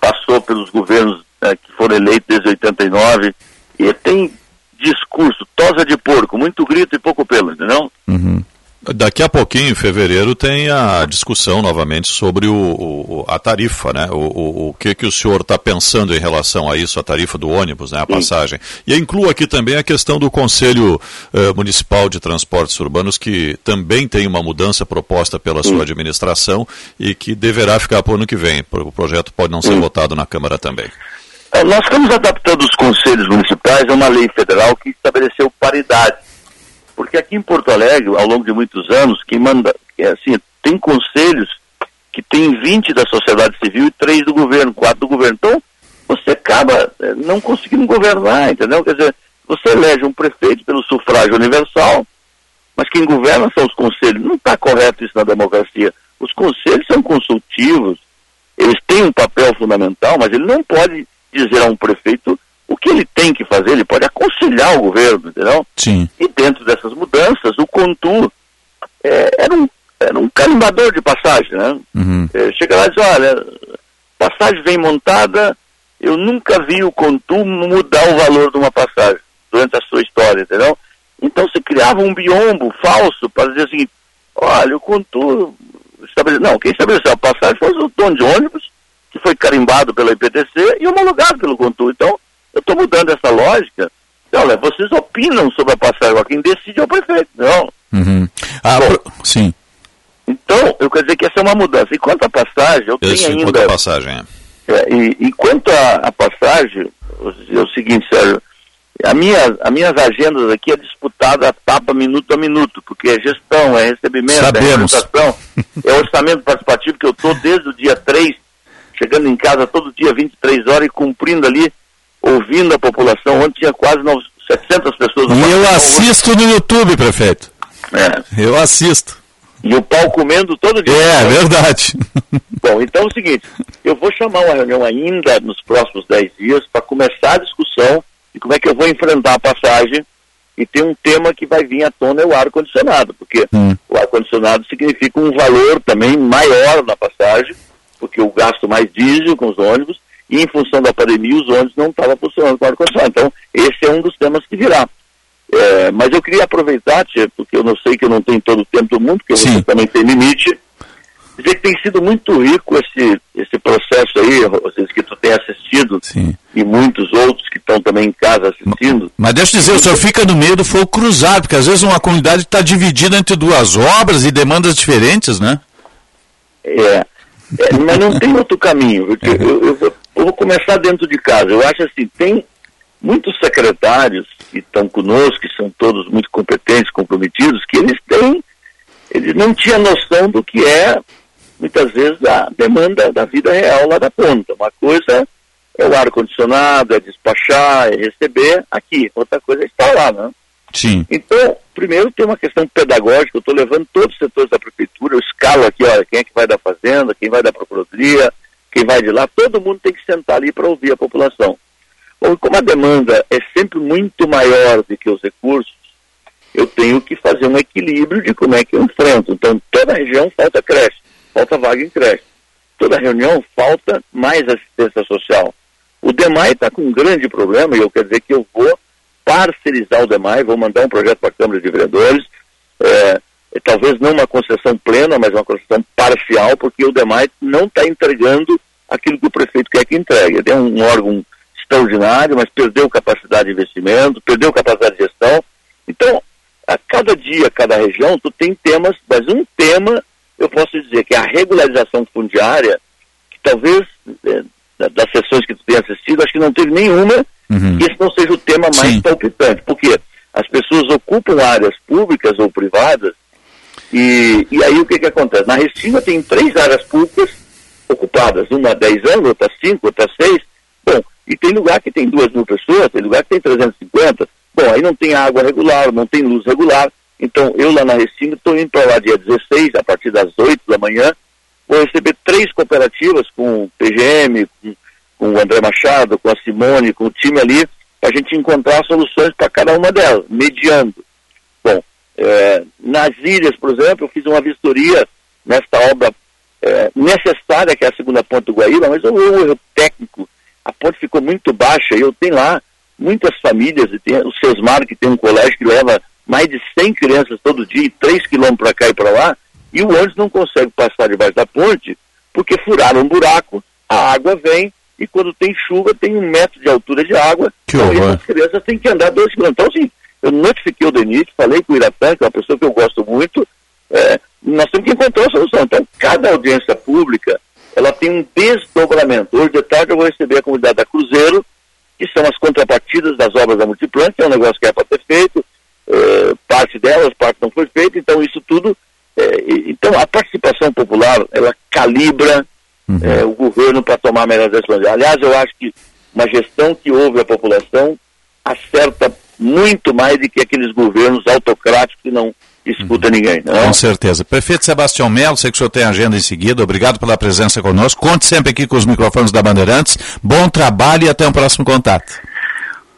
passou pelos governos é, que foram eleitos desde 89, e tem discurso, tosa de porco, muito grito e pouco pelo, entendeu? Uhum. Daqui a pouquinho, em fevereiro, tem a discussão novamente sobre o, o a tarifa, né? O, o, o, que, que o senhor está pensando em relação a isso, a tarifa do ônibus, né? A passagem. E incluo aqui também a questão do Conselho eh, Municipal de Transportes Urbanos, que também tem uma mudança proposta pela sua administração e que deverá ficar para o ano que vem. O projeto pode não ser votado na Câmara também. É, nós estamos adaptando os conselhos municipais a uma lei federal que estabeleceu paridade porque aqui em Porto Alegre, ao longo de muitos anos, quem manda, é assim, tem conselhos que tem 20 da sociedade civil e 3 do governo, 4 do governo. Então, você acaba é, não conseguindo governar, entendeu? Quer dizer, você elege um prefeito pelo sufrágio universal, mas quem governa são os conselhos. Não está correto isso na democracia. Os conselhos são consultivos, eles têm um papel fundamental, mas ele não pode dizer a um prefeito que ele tem que fazer, ele pode aconselhar o governo, entendeu? Sim. E dentro dessas mudanças, o Contur é, era, um, era um carimbador de passagem, né? Uhum. É, chega lá e diz, olha, passagem vem montada, eu nunca vi o Contur mudar o valor de uma passagem durante a sua história, entendeu? Então se criava um biombo falso para dizer assim, olha, o Contur estabeleceu, não, quem estabeleceu a passagem foi o dono de ônibus, que foi carimbado pela IPTC e homologado pelo Contur. Então, eu estou mudando essa lógica. Olha, vocês opinam sobre a passagem, agora quem decide é o prefeito, não? Uhum. Ah, Bom. Sim. Então, eu quero dizer que essa é uma mudança. E quanto à passagem, eu tenho ainda... da passagem. é. É, e, e quanto à à passagem, é o seguinte, Sérgio, a minha, as minhas agendas aqui é disputada a tapa minuto a minuto, porque é gestão, é recebimento, Sabemos. é *laughs* é orçamento participativo que eu estou desde o dia 3, chegando em casa todo dia 23 horas e cumprindo ali, ouvindo a população. Ontem tinha quase 900, 700 pessoas. no E eu assisto no YouTube, prefeito. É. Eu assisto. E o pau comendo todo dia. É, verdade. *laughs* Bom, então é o seguinte, eu vou chamar uma reunião ainda nos próximos 10 dias para começar a discussão de como é que eu vou enfrentar a passagem e tem um tema que vai vir à tona é o ar-condicionado, porque o ar-condicionado significa um valor também maior na passagem, porque eu gasto mais diesel com os ônibus e em função da pandemia os ônibus não estavam funcionando com ar-condicionado. Então, esse é um dos temas que virá. É, mas eu queria aproveitar, tia, porque eu não sei que eu não tenho todo o tempo do mundo, porque você também tem limite, dizer que tem sido muito rico esse, esse processo aí, vocês que tu tem assistido, e muitos outros que estão também em casa assistindo. Mas deixa eu dizer, o senhor fica no meio do fogo cruzado, porque às vezes uma comunidade está dividida entre duas obras e demandas diferentes, né? É, é, mas não tem outro caminho. porque Eu, eu vou, eu vou começar dentro de casa. Eu acho assim, tem muitos secretários que estão conosco, que são todos muito competentes, comprometidos, que eles têm, eles não tinham noção do que é, muitas vezes, a demanda da vida real lá da ponta. Uma coisa é o ar-condicionado, é despachar, é receber aqui. Outra coisa é estar lá, né? Sim. Então, primeiro tem uma questão pedagógica, eu estou levando todos os setores da prefeitura, eu escalo aqui, olha, quem é que vai da fazenda, quem vai da procuradoria, quem vai de lá, todo mundo tem que sentar ali para ouvir a população. Bom, como a demanda é sempre muito maior do que os recursos, eu tenho que fazer um equilíbrio de como é que eu enfrento. Então, toda região falta creche, falta vaga em creche. Toda reunião falta mais assistência social. O DEMAI está com um grande problema, e eu quero dizer que eu vou parcerizar o DEMAI, vou mandar um projeto para a Câmara de Vereadores, é, talvez não uma concessão plena, mas uma concessão parcial, porque o DEMAI não está entregando aquilo que o prefeito quer que entregue. Ele é um órgão extraordinário, mas perdeu capacidade de investimento, perdeu capacidade de gestão. Então, a cada dia, cada região, tu tem temas, mas um tema, eu posso dizer que é a regularização fundiária, que talvez, é, das sessões que tu tem assistido, acho que não teve nenhuma que esse não seja o tema mais palpitante. Porque as pessoas ocupam áreas públicas ou privadas e, e aí o que, que acontece? Na Restinga tem três áreas públicas ocupadas, uma há 10 anos, outra há 5, outra há 6. Bom, E tem lugar que tem duas mil pessoas, tem lugar que tem 350. Bom, aí não tem água regular, não tem luz regular. Então, eu lá na Restinga estou indo para lá dia 16, a partir das 8 da manhã. Vou receber três cooperativas com o PGM, com, com o André Machado, com a Simone, com o time ali, para a gente encontrar soluções para cada uma delas, mediando. Bom, é, nas ilhas, por exemplo, eu fiz uma vistoria nesta obra é, necessária, que é a segunda ponte do Guaíba, mas um erro técnico. A ponte ficou muito baixa e eu tenho lá muitas famílias, e tem o Sesmar, que tem um colégio que leva mais de 100 crianças todo dia, 3 quilômetros para cá e para lá, e o ônibus não consegue passar debaixo da ponte porque furaram um buraco, a água vem e quando tem chuva tem um metro de altura de água, que então essas crianças têm que andar dois quilômetros. Então, assim, eu notifiquei o DENIT, falei com o Iratã, que é uma pessoa que eu gosto muito, é, nós temos que encontrar uma solução. Então, cada audiência pública, ela tem um desdobramento. Hoje de tarde eu vou receber a comunidade da Cruzeiro, que são as contrapartidas das obras da Multiplan, que é um negócio que é para ter feito, é, parte delas, parte não foi feita, então isso tudo, é, então a participação popular, ela calibra uhum. é, o governo para tomar melhores decisões. Aliás, eu acho que uma gestão que ouve a população acerta muito mais do que aqueles governos autocráticos que não escuta uhum. ninguém. Não? Com certeza. Prefeito Sebastião Melo, sei que o senhor tem agenda em seguida, obrigado pela presença conosco. Conte sempre aqui com os microfones da Bandeirantes. Bom trabalho e até um próximo contato.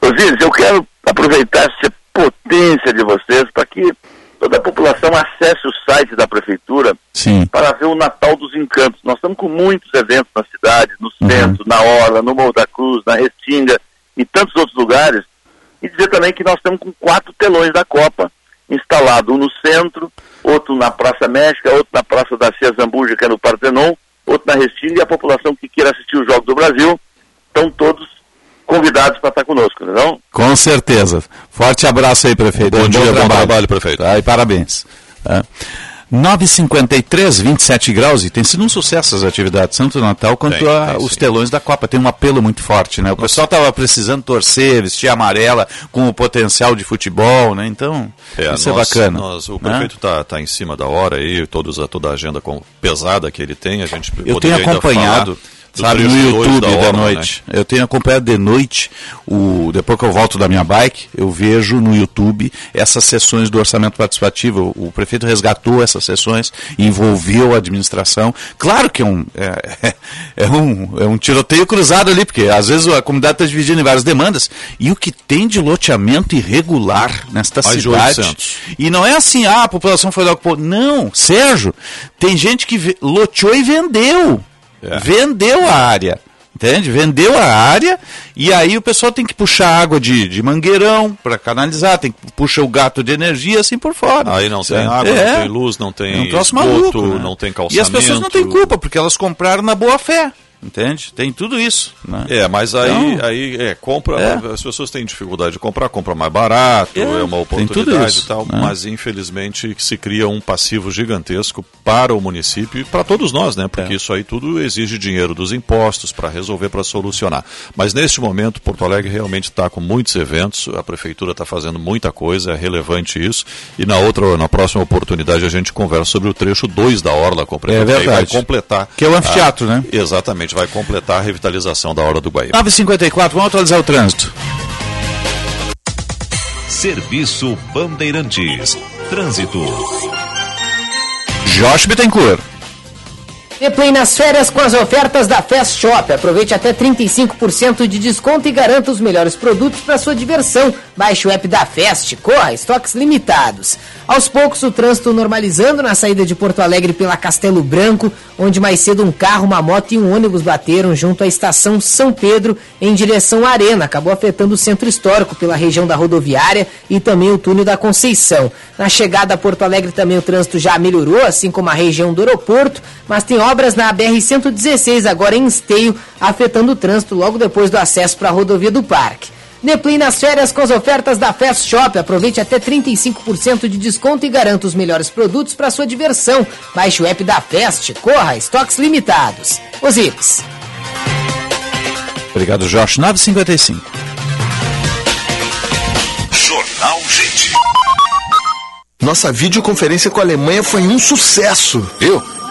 Osíris, eu quero aproveitar essa potência de vocês para que toda a população acesse o site da prefeitura Sim. para ver o Natal dos Encantos. Nós estamos com muitos eventos na cidade, no uhum. centro, na Orla, no Morro da Cruz, na Restinga e tantos outros lugares. E dizer também que nós estamos com quatro telões da Copa instalado, um no centro, outro na Praça México, outro na Praça da Cia Zambuja, que é no Partenon, outro na Restinga, e a população que queira assistir o Jogo do Brasil, estão todos convidados para estar conosco, não? Com certeza. Forte abraço aí, prefeito. Bom, bom dia, trabalho. bom trabalho, prefeito. Tá, e parabéns. É. 9,53, 27 graus, e tem sido um sucesso as atividades, tanto no Natal quanto tem, a, tem, os telões da Copa. Tem um apelo muito forte, né? O Nossa. pessoal estava precisando torcer, vestir amarela com o potencial de futebol, né? Então, é, isso é nós, é bacana. Nós, o prefeito está né? tá em cima da hora aí, todos, toda a agenda com, pesada que ele tem, a gente Eu tenho acompanhado sabe, no YouTube da, hora, noite. Né? Eu tenho acompanhado de noite, o, depois que eu volto da minha bike, eu vejo no YouTube essas sessões do orçamento participativo. O, o prefeito resgatou essas sessões, envolveu a administração. Claro que é um, é, *laughs* é um, é um tiroteio cruzado ali, porque às vezes a comunidade está dividida em várias demandas. E o que tem de loteamento irregular nesta Mais cidade. E não é assim, ah, a população foi lá. Não, Sérgio, tem gente que loteou e vendeu. É. Vendeu a área. Entende? Vendeu a área e aí o pessoal tem que puxar água de, de mangueirão para canalizar, tem que puxar o gato de energia assim por fora. Aí não tem água, é. não tem luz, não tem é um esgoto, maluco, né? não tem calçamento. E as pessoas não têm culpa, porque elas compraram na boa fé. Entende? Tem tudo isso. Né? É, mas aí, então, aí é, compra, é. as pessoas têm dificuldade de comprar, compra mais barato, é, é uma oportunidade isso, e tal, né? mas infelizmente se cria um passivo gigantesco para o município e para todos nós, né? Porque é. isso aí tudo exige dinheiro dos impostos para resolver, para solucionar. Mas neste momento, Porto Alegre realmente está com muitos eventos, a prefeitura está fazendo muita coisa, é relevante isso. E na outra, na próxima oportunidade, a gente conversa sobre o trecho 2 da Orla com o prefeito. É verdade. vai completar. Que é o anfiteatro, a, né? Exatamente vai completar a revitalização da Hora do Guaíba. 9h54, vamos atualizar o trânsito. Serviço Bandeirantes. Trânsito. Josh Bittencourt. Replay nas férias com as ofertas da Fast Shop. Aproveite até 35% de desconto e garanta os melhores produtos para sua diversão. Baixe o app da Fast, corra, estoques limitados. Aos poucos, o trânsito normalizando na saída de Porto Alegre pela Castelo Branco, onde mais cedo um carro, uma moto e um ônibus bateram junto à estação São Pedro em direção à Arena. Acabou afetando o centro histórico pela região da rodoviária e também o túnel da Conceição. Na chegada a Porto Alegre também o trânsito já melhorou, assim como a região do aeroporto, mas tem obras na BR-116 agora em esteio, afetando o trânsito logo depois do acesso para a rodovia do Parque. Neplin nas férias com as ofertas da Fast Shop. Aproveite até 35% de desconto e garanta os melhores produtos para sua diversão. Baixe o app da Fast, corra, estoques limitados. Osiris. Obrigado, Josh. 955. Jornal Gente. Nossa videoconferência com a Alemanha foi um sucesso. Viu?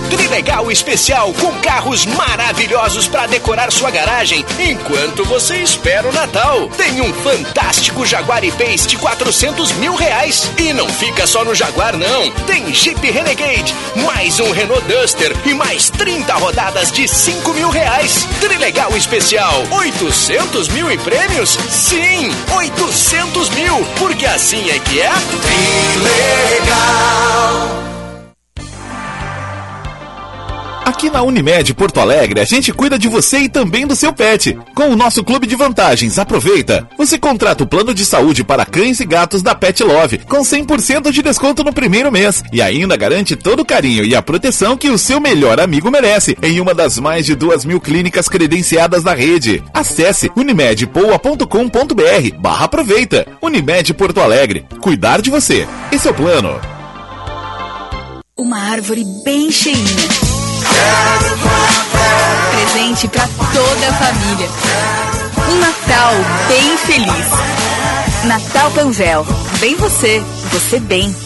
Trilegal Especial com carros maravilhosos para decorar sua garagem enquanto você espera o Natal. Tem um fantástico Jaguar E-Pace de 400 mil reais. E não fica só no Jaguar, não. Tem Jeep Renegade, mais um Renault Duster e mais 30 rodadas de 5 mil reais. Trilegal Especial, 800 mil em prêmios? Sim, 800 mil, porque assim é que é. Trilegal. Aqui na Unimed Porto Alegre, a gente cuida de você e também do seu pet. Com o nosso clube de vantagens, aproveita. Você contrata o plano de saúde para cães e gatos da Pet Love, com 100% de desconto no primeiro mês. E ainda garante todo o carinho e a proteção que o seu melhor amigo merece, em uma das mais de duas mil clínicas credenciadas da rede. Acesse unimedpoa.com.br barra aproveita. Unimed Porto Alegre. Cuidar de você. Esse é o plano. Uma árvore bem cheinha. Presente para toda a família. Um Natal bem feliz. Natal Panvel. Bem você, você bem.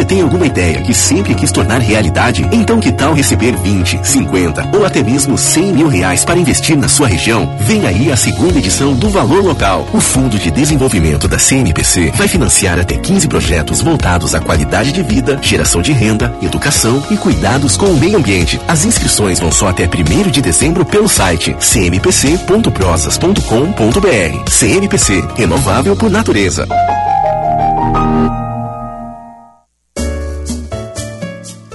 Você tem alguma ideia que sempre quis tornar realidade? Então que tal receber 20, 50 ou até mesmo 100 mil reais para investir na sua região? Vem aí a segunda edição do Valor Local. O Fundo de Desenvolvimento da CMPC vai financiar até 15 projetos voltados à qualidade de vida, geração de renda, educação e cuidados com o meio ambiente. As inscrições vão só até 1 de dezembro pelo site cmpc.prosas.com.br. CMPC, renovável por natureza.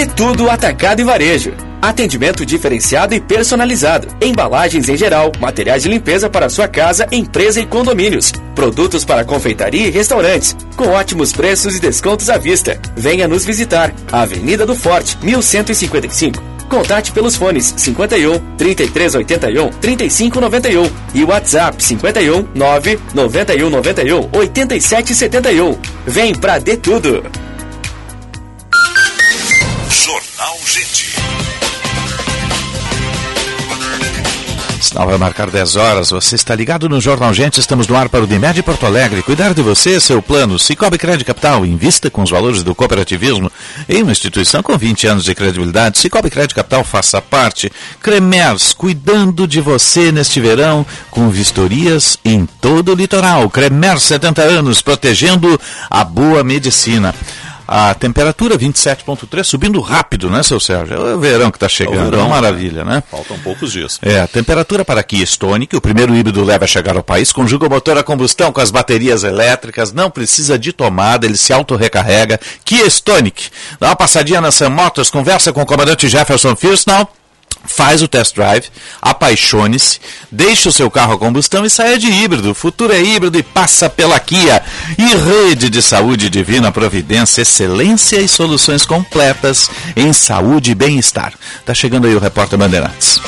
De tudo atacado e varejo. Atendimento diferenciado e personalizado. Embalagens em geral, materiais de limpeza para sua casa, empresa e condomínios. Produtos para confeitaria e restaurantes, com ótimos preços e descontos à vista. Venha nos visitar. Avenida do Forte, 1155. Contate pelos fones 51 3381 3591 e WhatsApp 51 9 91 91 8771. Vem pra De Tudo. Jornal Gente. Sinal vai marcar 10 horas. Você está ligado no Jornal Gente. Estamos no ar para o Dimed Porto Alegre. Cuidar de você, seu plano. Cicobi Crédito Capital. Invista com os valores do cooperativismo em uma instituição com 20 anos de credibilidade. Cicobi Crédito Capital faça parte. Cremers, cuidando de você neste verão com vistorias em todo o litoral. Cremers, 70 anos, protegendo a boa medicina. A temperatura 27.3 subindo rápido, né, seu Sérgio? É o verão que está chegando, é uma maravilha, né? Faltam poucos dias. É, a temperatura para Kia Stonic, o primeiro híbrido leva a chegar ao país, conjuga o motor a combustão com as baterias elétricas, não precisa de tomada, ele se auto-recarrega. Kia Stonic, dá uma passadinha na Sam Motors, conversa com o comandante Jefferson Firsnall, Faz o test drive, apaixone-se, deixe o seu carro a combustão e saia de híbrido. O futuro é híbrido e passa pela Kia. E rede de saúde divina providência, excelência e soluções completas em saúde e bem-estar. Tá chegando aí o repórter Bandeirantes.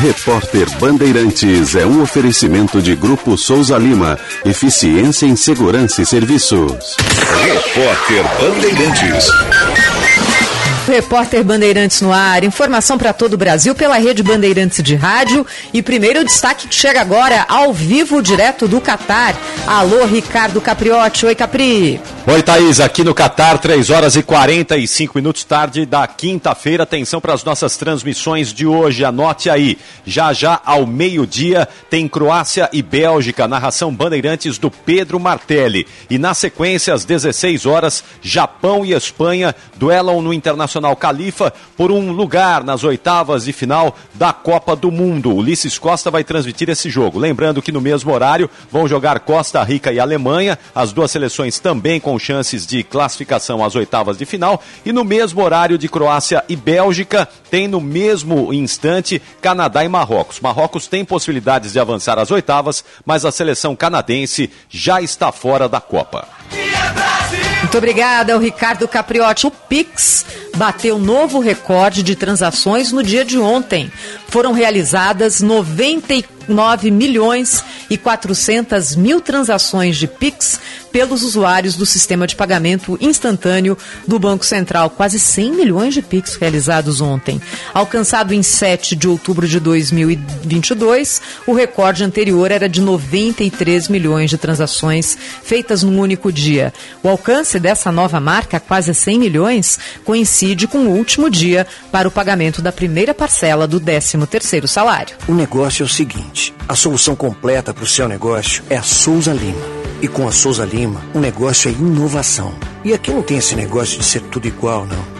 Repórter Bandeirantes é um oferecimento de Grupo Souza Lima. Eficiência em Segurança e Serviços. Repórter Bandeirantes. Repórter Bandeirantes no ar. Informação para todo o Brasil pela rede Bandeirantes de rádio. E primeiro destaque que chega agora ao vivo, direto do Catar. Alô, Ricardo Capriotti. Oi, Capri. Oi, Thaís. Aqui no Catar, 3 horas e 45 minutos tarde da quinta-feira. Atenção para as nossas transmissões de hoje. Anote aí. Já já ao meio-dia tem Croácia e Bélgica. Narração Bandeirantes do Pedro Martelli. E na sequência, às 16 horas, Japão e Espanha duelam no Internacional Califa por um lugar nas oitavas de final da Copa do Mundo. Ulisses Costa vai transmitir esse jogo. Lembrando que no mesmo horário vão jogar Costa Rica e Alemanha, as duas seleções também com chances de classificação às oitavas de final. E no mesmo horário de Croácia e Bélgica, tem no mesmo instante Canadá e Marrocos. Marrocos tem possibilidades de avançar às oitavas, mas a seleção canadense já está fora da Copa. Muito obrigada, o Ricardo Capriotti. O Pix bateu novo recorde de transações no dia de ontem. Foram realizadas 99 milhões e 400 mil transações de Pix pelos usuários do sistema de pagamento instantâneo do Banco Central. Quase 100 milhões de Pix realizados ontem. Alcançado em 7 de outubro de 2022, o recorde anterior era de 93 milhões de transações feitas num único dia. O alcance dessa nova marca, quase 100 milhões, coincide com o último dia para o pagamento da primeira parcela do 13º salário. O negócio é o seguinte, a solução completa para o seu negócio é a Souza Lima. E com a Souza Lima, o negócio é inovação. E aqui não tem esse negócio de ser tudo igual, não.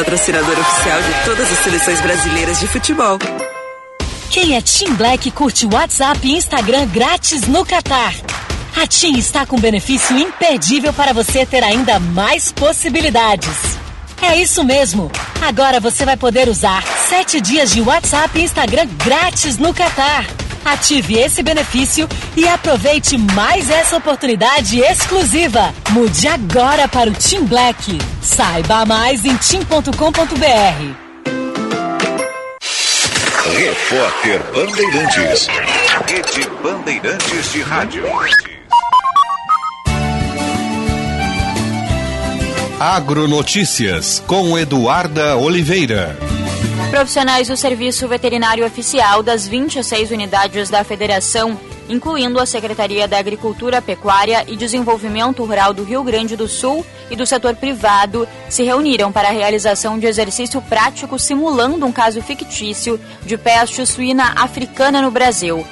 Patrocinador oficial de todas as seleções brasileiras de futebol. Quem é Team Black curte WhatsApp e Instagram grátis no Catar. A TIM está com benefício imperdível para você ter ainda mais possibilidades. É isso mesmo! Agora você vai poder usar 7 dias de WhatsApp e Instagram grátis no Catar. Ative esse benefício e aproveite mais essa oportunidade exclusiva. Mude agora para o Team Black. Saiba mais em tim.com.br. Repórter Bandeirantes. Rede Bandeirantes de Rádio. Agronotícias com Eduarda Oliveira. Profissionais do Serviço Veterinário Oficial das 26 unidades da Federação, incluindo a Secretaria da Agricultura, Pecuária e Desenvolvimento Rural do Rio Grande do Sul e do setor privado, se reuniram para a realização de exercício prático simulando um caso fictício de peste suína africana no Brasil.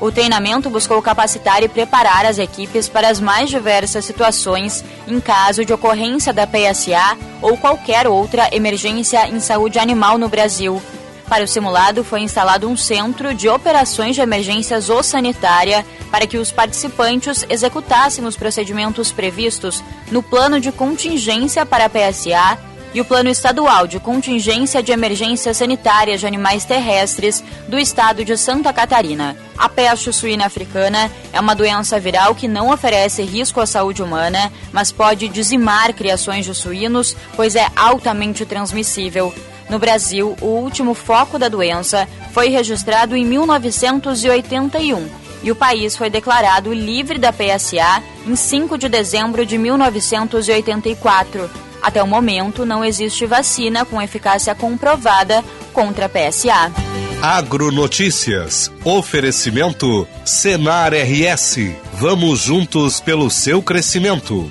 O treinamento buscou capacitar e preparar as equipes para as mais diversas situações em caso de ocorrência da PSA ou qualquer outra emergência em saúde animal no Brasil. Para o simulado, foi instalado um centro de operações de emergência zoossanitária para que os participantes executassem os procedimentos previstos no plano de contingência para a PSA e o Plano Estadual de Contingência de Emergências Sanitárias de Animais Terrestres do Estado de Santa Catarina. A peste suína africana é uma doença viral que não oferece risco à saúde humana, mas pode dizimar criações de suínos, pois é altamente transmissível. No Brasil, o último foco da doença foi registrado em 1981 e o país foi declarado livre da PSA em 5 de dezembro de 1984. Até o momento, não existe vacina com eficácia comprovada contra a PSA. Agronotícias. Oferecimento Senar RS. Vamos juntos pelo seu crescimento.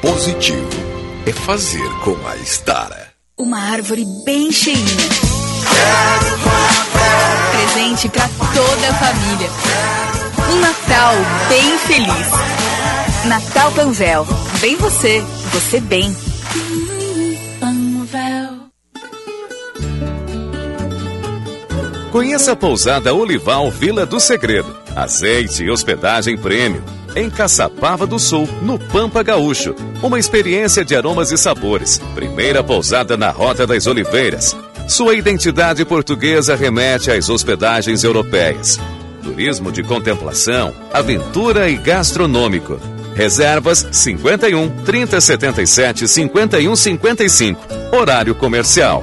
positivo é fazer com a Estara. Uma árvore bem cheinha. Presente para toda a família. Um Natal bem feliz. Natal Panvel. Bem você, você bem. Conheça a pousada Olival Vila do Segredo. Azeite e hospedagem prêmio em Caçapava do Sul, no Pampa Gaúcho. Uma experiência de aromas e sabores. Primeira pousada na Rota das Oliveiras. Sua identidade portuguesa remete às hospedagens europeias. Turismo de contemplação, aventura e gastronômico. Reservas 51 3077 5155. Horário comercial.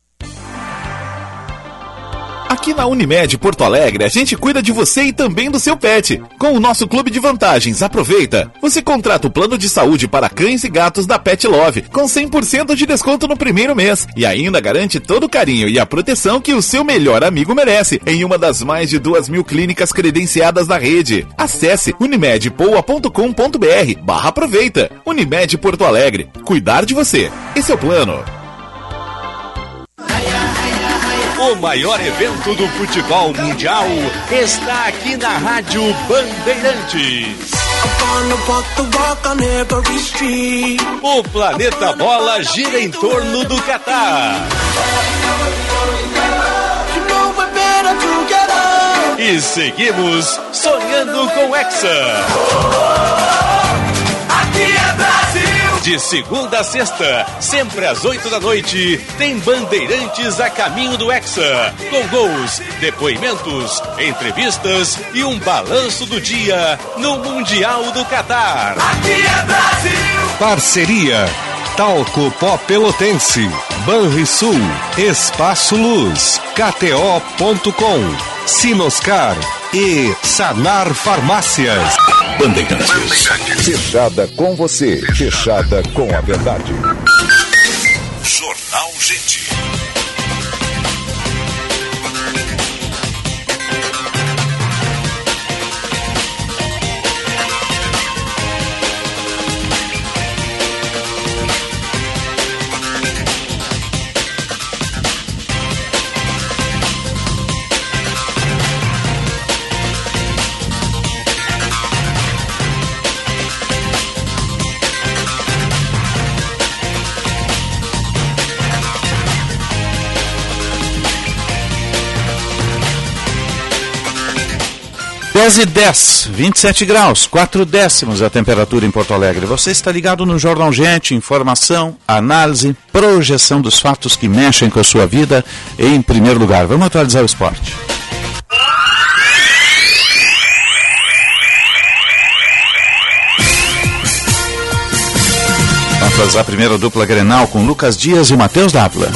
Aqui na Unimed Porto Alegre, a gente cuida de você e também do seu pet. Com o nosso clube de vantagens, aproveita. Você contrata o plano de saúde para cães e gatos da Pet Love, com 100% de desconto no primeiro mês. E ainda garante todo o carinho e a proteção que o seu melhor amigo merece, em uma das mais de duas mil clínicas credenciadas da rede. Acesse unimedpoa.com.br barra aproveita. Unimed Porto Alegre. Cuidar de você. Esse é o plano. O maior evento do futebol mundial está aqui na Rádio Bandeirantes. O planeta bola gira em torno do Catar. E seguimos sonhando com Hexa. Aqui é! De segunda a sexta, sempre às oito da noite, tem Bandeirantes a caminho do Hexa. Com gols, depoimentos, entrevistas e um balanço do dia no Mundial do Catar. Aqui é Brasil! Parceria Talco Pó Pelotense, Banrisul, Espaço Luz, KTO.com, Sinoscar e Sanar Farmácias. Bandeirantes. Fechada com você, fechada com a verdade. Jornal Gente. Dez e 10, 27 graus, 4 décimos a temperatura em Porto Alegre. Você está ligado no Jornal Gente, informação, análise, projeção dos fatos que mexem com a sua vida em primeiro lugar. Vamos atualizar o esporte. Vamos atualizar a primeira dupla Grenal com Lucas Dias e Matheus Dávila.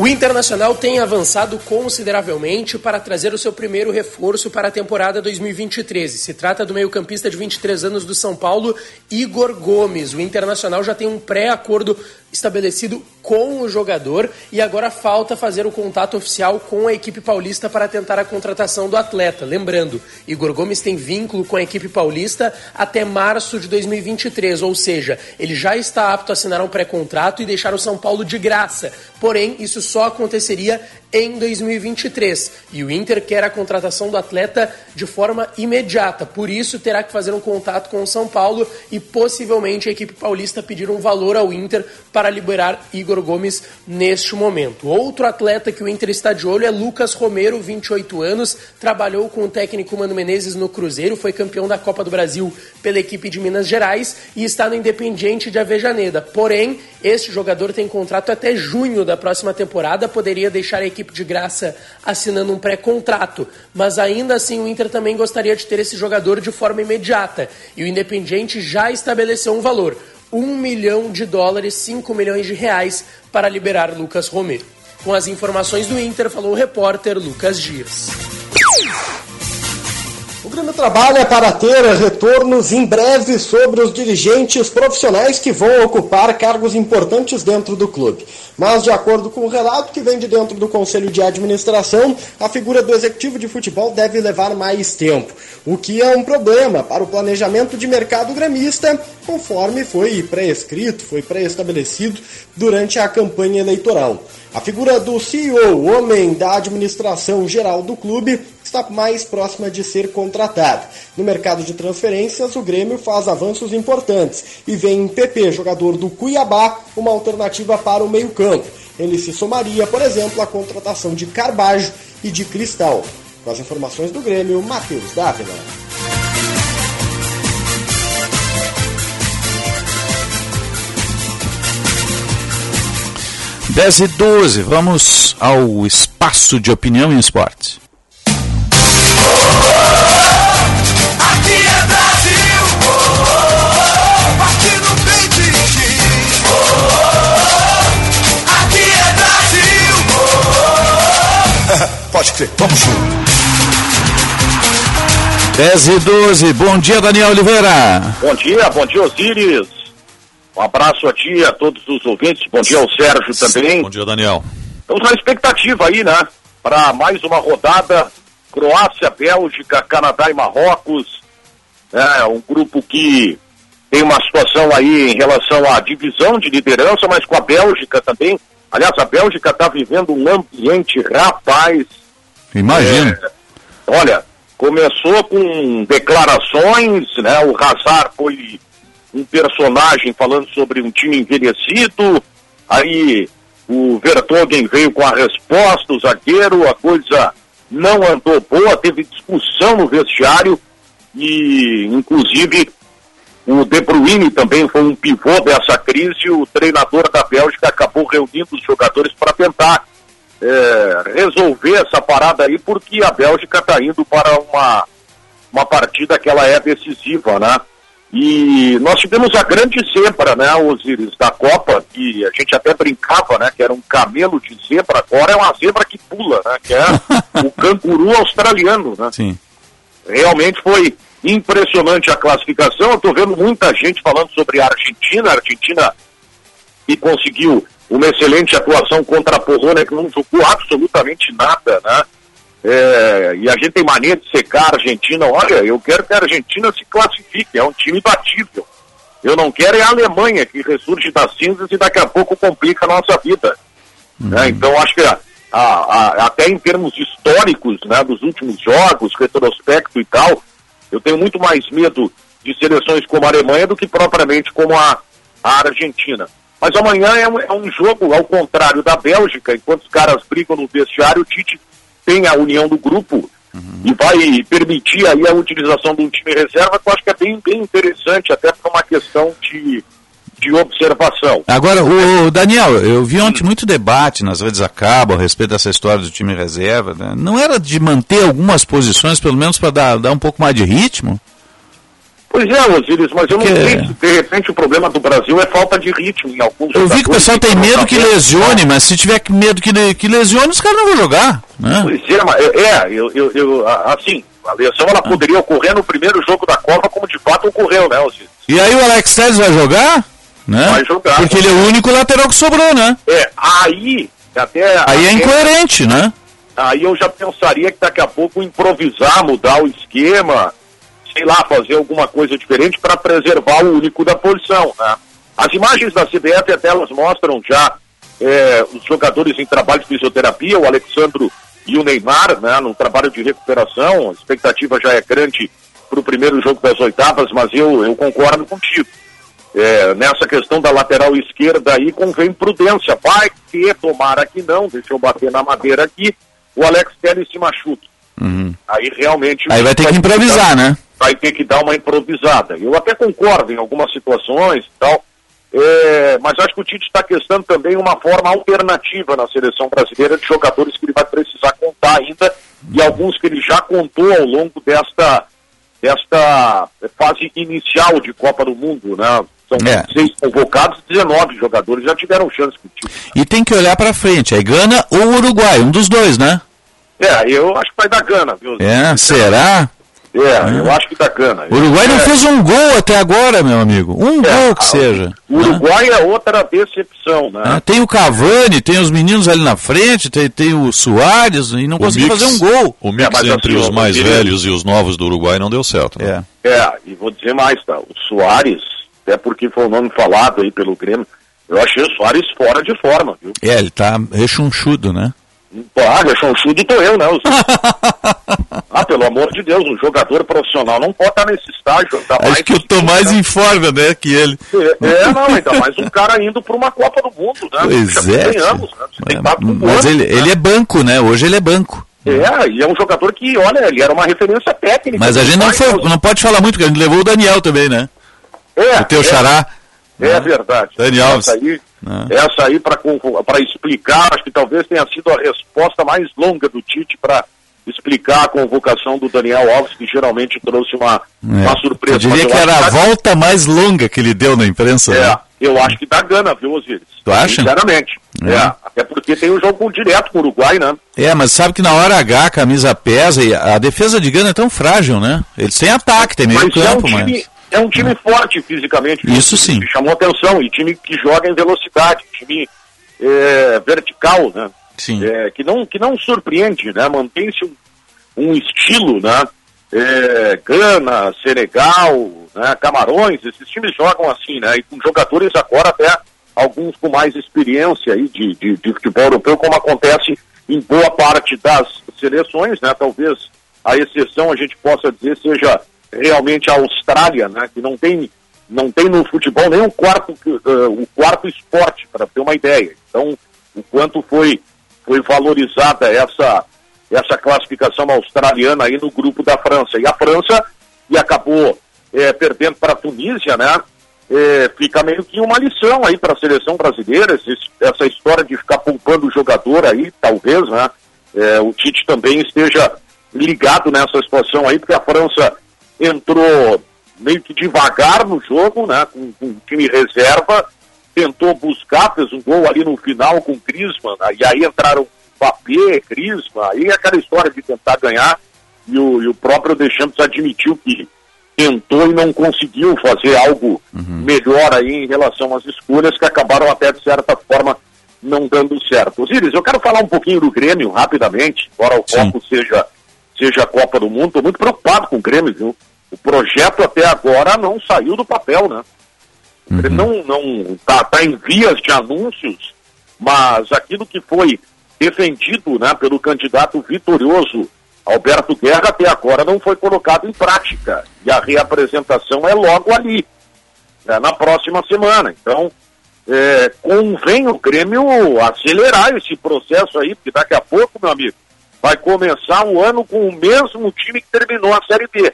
O Internacional tem avançado consideravelmente para trazer o seu primeiro reforço para a temporada 2023. Se trata do meio-campista de 23 anos do São Paulo, Igor Gomes. O Internacional já tem um pré-acordo estabelecido com o jogador e agora falta fazer o contato oficial com a equipe paulista para tentar a contratação do atleta. Lembrando, Igor Gomes tem vínculo com a equipe paulista até março de 2023, ou seja, ele já está apto a assinar um pré-contrato e deixar o São Paulo de graça. Porém, isso só aconteceria em 2023. E o Inter quer a contratação do atleta de forma imediata. Por isso, terá que fazer um contato com o São Paulo e possivelmente a equipe paulista pedir um valor ao Inter para liberar Igor Gomes neste momento. Outro atleta que o Inter está de olho é Lucas Romero, 28 anos, trabalhou com o técnico Mano Menezes no Cruzeiro, foi campeão da Copa do Brasil pela equipe de Minas Gerais e está no Independiente de Avejaneda. Porém, este jogador tem contrato até junho da próxima temporada, poderia deixar a equipe de graça assinando um pré-contrato, mas ainda assim o Inter também gostaria de ter esse jogador de forma imediata e o Independiente já estabeleceu um valor. 1 milhão de dólares, 5 milhões de reais para liberar Lucas Romero. Com as informações do Inter, falou o repórter Lucas Dias. Grêmio trabalha para ter retornos em breve sobre os dirigentes profissionais que vão ocupar cargos importantes dentro do clube. Mas, de acordo com o relato que vem de dentro do Conselho de Administração, a figura do executivo de futebol deve levar mais tempo, o que é um problema para o planejamento de mercado gremista, conforme foi pré-escrito, foi pré-estabelecido durante a campanha eleitoral. A figura do CEO, homem da administração geral do clube, está mais próxima de ser contratado. No mercado de transferências, o Grêmio faz avanços importantes e vê em PP, jogador do Cuiabá, uma alternativa para o meio-campo. Ele se somaria, por exemplo, à contratação de Carbajo e de Cristal. Com as informações do Grêmio, Matheus Dávila. 10 e 12, vamos ao espaço de opinião em esporte. Pode crer, vamos junto. 10 e 12, bom dia Daniel Oliveira. Bom dia, bom dia Osiris. Um abraço a ti, a todos os ouvintes. Bom dia ao Sérgio também. Bom dia, Daniel. Estamos na expectativa aí, né? Para mais uma rodada. Croácia, Bélgica, Canadá e Marrocos. É um grupo que tem uma situação aí em relação à divisão de liderança, mas com a Bélgica também. Aliás, a Bélgica está vivendo um ambiente rapaz. Imagina. É, olha, começou com declarações, né? O Hazard foi um personagem falando sobre um time envelhecido, aí o Vertogen veio com a resposta, o zagueiro, a coisa não andou boa, teve discussão no vestiário e, inclusive, o De Bruyne também foi um pivô dessa crise. O treinador da Bélgica acabou reunindo os jogadores para tentar é, resolver essa parada aí, porque a Bélgica está indo para uma, uma partida que ela é decisiva, né? E nós tivemos a grande zebra, né, Osiris, da Copa, que a gente até brincava, né, que era um camelo de zebra, agora é uma zebra que pula, né, que é o *laughs* canguru australiano, né. Sim. Realmente foi impressionante a classificação, eu estou vendo muita gente falando sobre a Argentina, a Argentina que conseguiu uma excelente atuação contra a Polônia, que não jogou absolutamente nada, né, é, e a gente tem mania de secar a Argentina. Olha, eu quero que a Argentina se classifique, é um time batível. Eu não quero é a Alemanha que ressurge das cinzas e daqui a pouco complica a nossa vida. Uhum. Né? Então acho que a, a, a, até em termos históricos né, dos últimos jogos, retrospecto e tal, eu tenho muito mais medo de seleções como a Alemanha do que propriamente como a, a Argentina. Mas amanhã é um, é um jogo ao contrário da Bélgica, enquanto os caras brigam no vestiário, o Tite tem a união do grupo uhum. e vai permitir aí a utilização de um time reserva, que eu acho que é bem, bem interessante, até por uma questão de, de observação. Agora, o Daniel, eu vi ontem muito debate nas redes acabam a respeito dessa história do time reserva. Né? Não era de manter algumas posições, pelo menos para dar, dar um pouco mais de ritmo? Pois é, Osiris, mas eu não sei se de repente o problema do Brasil é falta de ritmo em alguns Eu vi que o pessoal tem medo que lesione, mas se tiver medo que, que lesione, os caras não vão jogar. Né? Pois é, mas é, eu, eu, eu- a- assim, a lesão ela poderia ocorrer no primeiro jogo da Copa, como de fato ocorreu, né, Osiris? E aí o Alex Telles vai jogar? Né? Vai jogar. Porque ele é o único lateral que sobrou, né? É, aí, até... Aí é incoerente, né? Aí eu já pensaria que daqui a pouco improvisar, mudar o esquema, sei lá, fazer alguma coisa diferente para preservar o único da posição, né? As imagens da CBF até elas mostram já é, os jogadores em trabalho de fisioterapia, o Alexandro e o Neymar, né, no trabalho de recuperação, a expectativa já é grande para o primeiro jogo das oitavas, mas eu, eu concordo contigo. É, nessa questão da lateral esquerda aí convém prudência. Vai que tomara que não, deixa eu bater na madeira aqui, o Alex Telles se machuque. Aí realmente. Aí vai ter que improvisar, né? Vai ter que dar uma improvisada. Eu até concordo em algumas situações e tal, é, mas acho que o Tite está questando também uma forma alternativa na seleção brasileira de jogadores que ele vai precisar contar ainda e alguns que ele já contou ao longo desta, desta fase inicial de Copa do Mundo, né? São É. seis convocados, 19 jogadores já tiveram chance com o Tite. E tem que olhar pra frente. Aí Gana ou Uruguai, um dos dois, né? É, eu acho que vai dar gana, viu? É, será? É, eu acho que dá gana. O Uruguai não É. fez um gol até agora, meu amigo. Um gol que seja. O Uruguai é outra decepção, né? Ah, Tem o Cavani, tem os meninos ali na frente, tem, tem o Soares e não conseguiu fazer um gol. O mix mas entre assim, os mais ele- velhos e os novos do Uruguai não deu certo. Né? É, e vou dizer mais, tá? O Soares, até porque foi o nome falado aí pelo Grêmio, eu achei o Soares fora de forma, viu? É, ele tá rechonchudo, né? Ah, chute tô eu, né? *laughs* Ah, pelo amor de Deus, um jogador profissional não pode estar nesse estágio. Acho que eu tô mais em forma, né, que ele. É, não, ainda mais um cara indo para uma Copa do Mundo, né? Pois Já é. ganhamos, né? Você tem com Mas ele, né? ele é banco, né? Hoje ele é banco. É, e é um jogador que, olha, ele era uma referência técnica. Mas a gente não, foi, não pode falar muito, porque a gente levou o Daniel também, né? É, o teu é. xará. É verdade. Dani Alves. Essa aí, Ah. essa aí para explicar, acho que talvez tenha sido a resposta mais longa do Tite para explicar a convocação do Daniel Alves, que geralmente trouxe uma, uma surpresa. É. Eu diria Mas que era a dá- volta mais longa que ele deu na imprensa. É, né? eu acho que dá gana, viu, Osiris? Tu acha? Sinceramente. É. É. Até porque tem um jogo direto com o Uruguai, né? É, mas sabe que na hora H a camisa pesa e a defesa de Gana é tão frágil, né? Eles têm ataque, tem meio Mas é um campo, time, mas. É um time forte fisicamente. Isso sim. Me chamou atenção. E time que joga em velocidade, time é, vertical, né? Sim. É, que, não, que não surpreende, né? Mantém-se um, um estilo, né? É, Gana, Senegal, né? Camarões, esses times jogam assim, né? E com jogadores agora até alguns com mais experiência aí de, de, de futebol europeu, como acontece em boa parte das seleções, né? Talvez a exceção a gente possa dizer seja realmente a Austrália, né? Que não tem não tem no futebol nem o quarto eh, o quarto esporte para ter uma ideia. Então o quanto foi foi valorizada essa essa classificação australiana aí no grupo da França e a França e acabou eh, perdendo para a Tunísia, né? Eh, fica meio que uma lição aí para a seleção brasileira esse- essa história de ficar poupando o jogador aí, talvez, né? Eh, o Tite também esteja ligado nessa situação aí, porque a França entrou meio que devagar no jogo, né? Com, com time reserva, tentou buscar, fez um gol ali no final com o Griezmann, né, e aí entraram Papé, Griezmann, aí aquela história de tentar ganhar, e o, e o próprio Deschamps admitiu que tentou e não conseguiu fazer algo melhor aí em relação às escolhas que acabaram até de certa forma não dando certo. Osiris, eu quero falar um pouquinho do Grêmio rapidamente, embora o foco seja, seja a Copa do Mundo, estou muito preocupado com o Grêmio, viu? O projeto até agora não saiu do papel, né? O Grêmio não, não tá, tá em vias de anúncios, mas aquilo que foi defendido né, pelo candidato vitorioso Alberto Guerra até agora não foi colocado em prática. E a reapresentação é logo ali, né, na próxima semana. Então, é, convém o Grêmio acelerar esse processo aí, porque daqui a pouco, meu amigo, vai começar o ano com o mesmo time que terminou a Série B,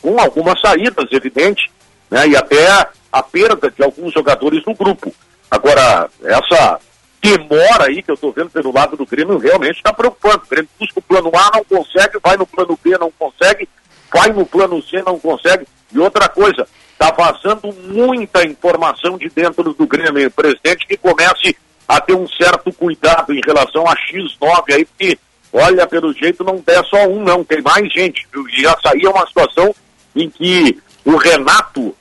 com algumas saídas, evidente, né, e até a perda de alguns jogadores no grupo. Agora, essa demora aí que eu estou vendo pelo lado do Grêmio realmente está preocupando. O Grêmio busca o plano A, não consegue, vai no plano B, não consegue, vai no plano C, não consegue. E outra coisa, está vazando muita informação de dentro do Grêmio. Presidente que comece a ter um certo cuidado em relação a X9 aí, porque, olha, pelo jeito não der só um, não, tem mais gente. E já saía uma situação em que o Renato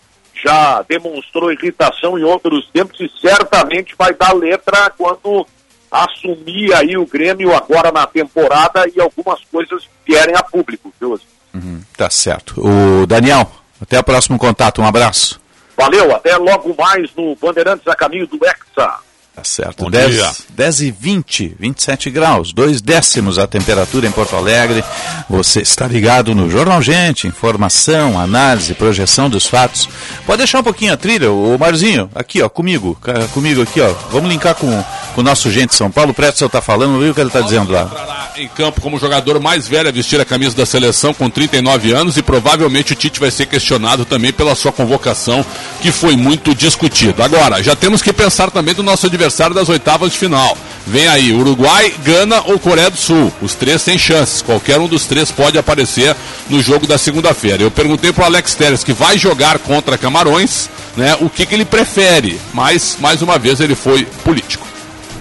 já demonstrou irritação em outros tempos e certamente vai dar letra quando assumir aí o Grêmio agora na temporada e algumas coisas vierem a público, viu? Uhum, tá certo. O Daniel, até o próximo contato, um abraço. Valeu, até logo mais no Bandeirantes a caminho do Hexa. Tá certo. 10, 10 e 20, 27 graus, dois décimos a temperatura em Porto Alegre. Você está ligado no Jornal Gente, informação, análise, projeção dos fatos. Pode deixar um pouquinho a trilha, o Marzinho, aqui ó, comigo, comigo aqui ó. Vamos linkar com, com o nosso Gente São Paulo. O Pretzel está falando, viu o que ele está dizendo lá. Em campo como jogador mais velho a vestir a camisa da seleção com 39 anos e provavelmente o Tite vai ser questionado também pela sua convocação, que foi muito discutido. Agora, já temos que pensar também do nosso adversário adversário das oitavas de final. Vem aí, Uruguai, Gana ou Coreia do Sul. Os três têm chances. Qualquer um dos três pode aparecer no jogo da segunda-feira. Eu perguntei para o Alex Teres, que vai jogar contra Camarões, né, o que, que ele prefere. Mas, mais uma vez, ele foi político.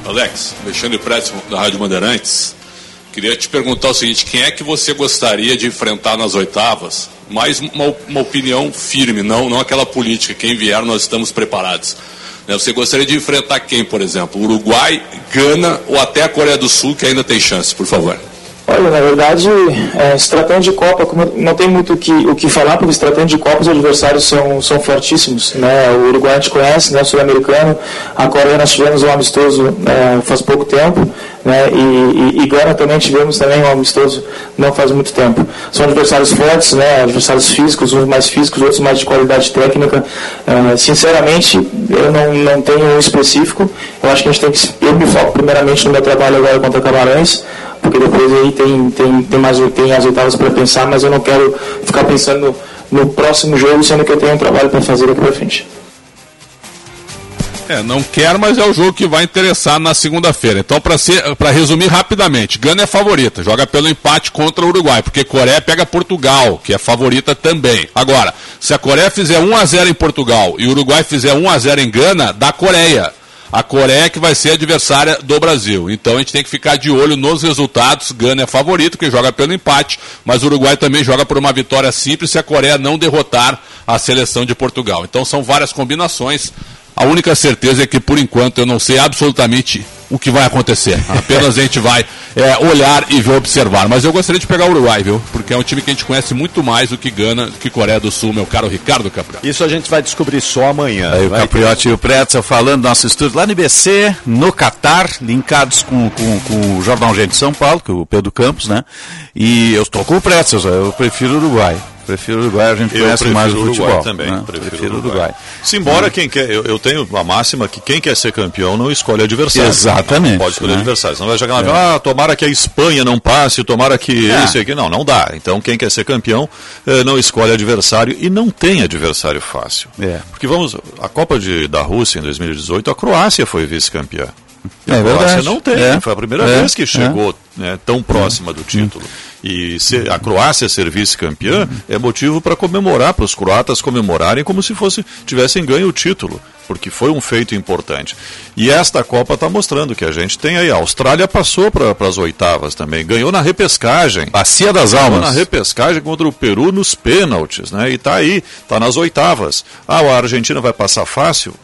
Alex, Alexandre Prédio da Rádio Bandeirantes. Queria te perguntar o seguinte: quem é que você gostaria de enfrentar nas oitavas? Mais uma, uma opinião firme, não, não aquela política. Quem vier, nós estamos preparados. Né? Você gostaria de enfrentar quem, por exemplo? Uruguai, Gana ou até a Coreia do Sul, que ainda tem chance, por favor? Olha, na verdade, é, se tratando de Copa, não tem muito o que, o que falar, porque se tratando de Copa, os adversários são, são fortíssimos. Né? O Uruguai a gente conhece, né? o Sul-Americano, a Coreia nós tivemos um amistoso é, faz pouco tempo, né? e, e, e também tivemos também um amistoso não faz muito tempo. São adversários fortes, né? adversários físicos, uns mais físicos, outros mais de qualidade técnica. É, sinceramente, eu não, não tenho um específico, eu acho que a gente tem que, eu me foco primeiramente no meu trabalho agora contra Camarões, porque depois aí tem, tem, tem, mais, tem as oitavas para pensar, mas eu não quero ficar pensando no, próximo jogo, sendo que eu tenho um trabalho para fazer daqui para frente. É, não quer, mas é o jogo que vai interessar na segunda-feira. Então, para resumir rapidamente, Gana é favorita, joga pelo empate contra o Uruguai, porque Coreia pega Portugal, que é favorita também. Agora, se a Coreia fizer 1 a 0 em Portugal e o Uruguai fizer 1 a 0 em Gana, dá Coreia a Coreia que vai ser adversária do Brasil. Então a gente tem que ficar de olho nos resultados. Gana é favorito, que joga pelo empate, mas o Uruguai também joga por uma vitória simples se a Coreia não derrotar a seleção de Portugal. Então são várias combinações. A única certeza é que, por enquanto, eu não sei absolutamente o que vai acontecer. *laughs* Apenas a gente vai é, olhar e ver, observar. Mas eu gostaria de pegar o Uruguai, viu? Porque é um time que a gente conhece muito mais do que Gana, do que Coreia do Sul, meu caro Ricardo Capriotti. Isso a gente vai descobrir só amanhã. Aí o Capriotti e o Pretzel falando do nosso estúdio lá no IBC, no Catar, linkados com, com, com o Jornal Gente de São Paulo, que é o Pedro Campos, né? E eu estou com o Pretzel, eu prefiro o Uruguai. Prefiro o Uruguai, a gente eu conhece mais o futebol. Uruguai também, né? prefiro, prefiro o Uruguai. Uruguai. Simbora, hum. quem quer, eu, eu, tenho a máxima que quem quer ser campeão não escolhe adversário. Exatamente. Não pode escolher né? adversário. Não vai jogar na é. ah, tomara que a Espanha não passe, tomara que é. esse aqui. Não, não dá. Então quem quer ser campeão eh, não escolhe adversário e não tem adversário fácil. É. Porque vamos, a Copa de, da Rússia em 2018, a Croácia foi vice-campeã. É a Croácia verdade. não tem. É. Foi a primeira é. vez que chegou é. né, tão próxima do título. E ser, a Croácia ser vice-campeã é motivo para comemorar, para os croatas comemorarem como se fosse tivessem ganho o título, porque foi um feito importante. E esta Copa está mostrando que a gente tem aí. A Austrália passou para as oitavas também, ganhou na repescagem. Bacia das Almas. na repescagem contra o Peru nos pênaltis, né? E está aí, está nas oitavas. Ah, a Argentina vai passar fácil?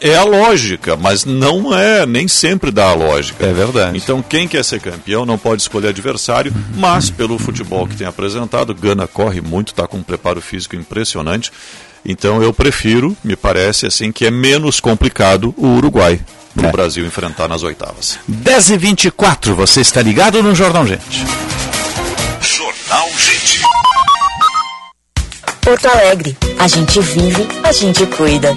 É a lógica, mas não é, nem sempre dá a lógica. É verdade. Então, quem quer ser campeão não pode escolher adversário, mas pelo futebol que tem apresentado, Gana corre muito, está com um preparo físico impressionante. Então, eu prefiro, me parece assim, que é menos complicado o Uruguai para o é. Brasil enfrentar nas oitavas. 10 e 24 você está ligado no Jornal Gente. Jornal Gente. Porto Alegre, a gente vive, a gente cuida.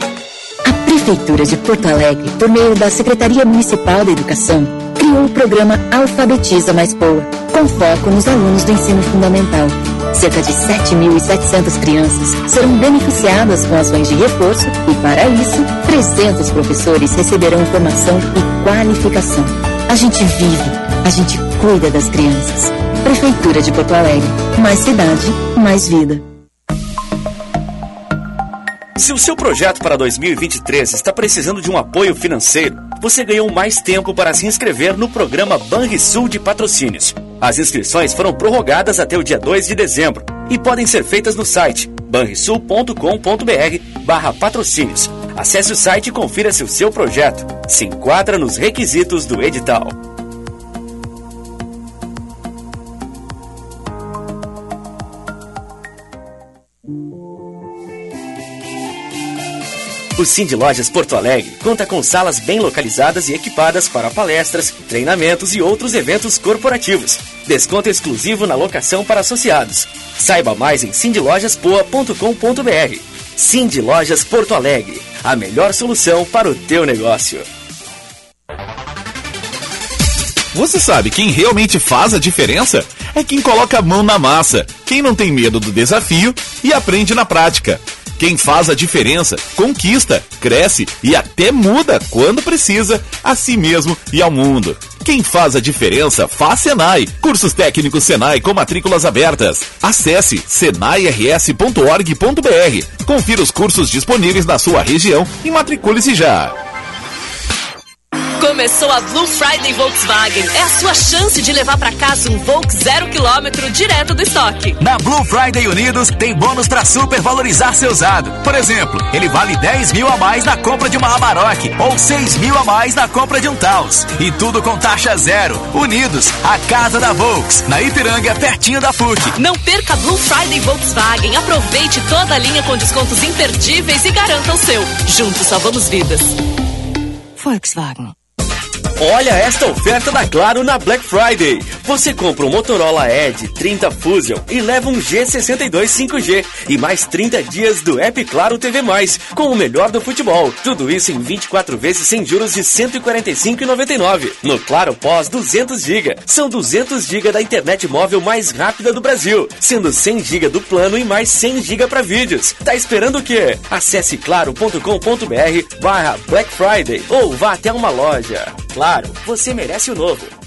Prefeitura de Porto Alegre, por meio da Secretaria Municipal da Educação, criou o programa Alfabetiza Mais Boa, com foco nos alunos do ensino fundamental. Cerca de 7.700 crianças serão beneficiadas com ações de reforço e, para isso, 300 professores receberão formação e qualificação. A gente vive, a gente cuida das crianças. Prefeitura de Porto Alegre. Mais cidade, mais vida. Se o seu projeto para 2023 está precisando de um apoio financeiro, você ganhou mais tempo para se inscrever no programa Banrisul de Patrocínios. As inscrições foram prorrogadas até o dia 2 de dezembro e podem ser feitas no site banrisul.com.br barra patrocínios. Acesse o site e confira se o seu projeto se enquadra nos requisitos do edital. O Cindy Lojas Porto Alegre conta com salas bem localizadas e equipadas para palestras, treinamentos e outros eventos corporativos. Desconto exclusivo na locação para associados. Saiba mais em cindylojaspoa.com.br. Cindy Lojas Porto Alegre, a melhor solução para o teu negócio. Você sabe quem realmente faz a diferença? É quem coloca a mão na massa, quem não tem medo do desafio e aprende na prática. Quem faz a diferença, conquista, cresce e até muda quando precisa, a si mesmo e ao mundo. Quem faz a diferença faz Senai. Cursos técnicos Senai com matrículas abertas. Acesse senairs.org.br. Confira os cursos disponíveis na sua região e matricule-se já. Começou a Blue Friday Volkswagen. É a sua chance de levar para casa um Volks zero quilômetro direto do estoque. Na Blue Friday Unidos tem bônus para supervalorizar seu usado. Por exemplo, ele vale 10 mil a mais na compra de uma Amarok ou 6 mil a mais na compra de um Taos. E tudo com taxa zero. Unidos, a casa da Volks, na Ipiranga, pertinho da PUC. Não perca a Blue Friday Volkswagen. Aproveite toda a linha com descontos imperdíveis e garanta o seu. Juntos salvamos vidas. Volkswagen. Olha esta oferta da Claro na Black Friday. Você compra um Motorola Edge 30 Fusion e leva um G62 5G e mais 30 dias do App Claro TV+, com o melhor do futebol. Tudo isso em 24 vezes sem juros de R$ 145,99. No Claro Pós 200 GB. São 200 GB da internet móvel mais rápida do Brasil, sendo 100 GB do plano e mais 100 GB para vídeos. Tá esperando o quê? Acesse claro.com.br barra Black Friday ou vá até uma loja. Claro, você merece o novo.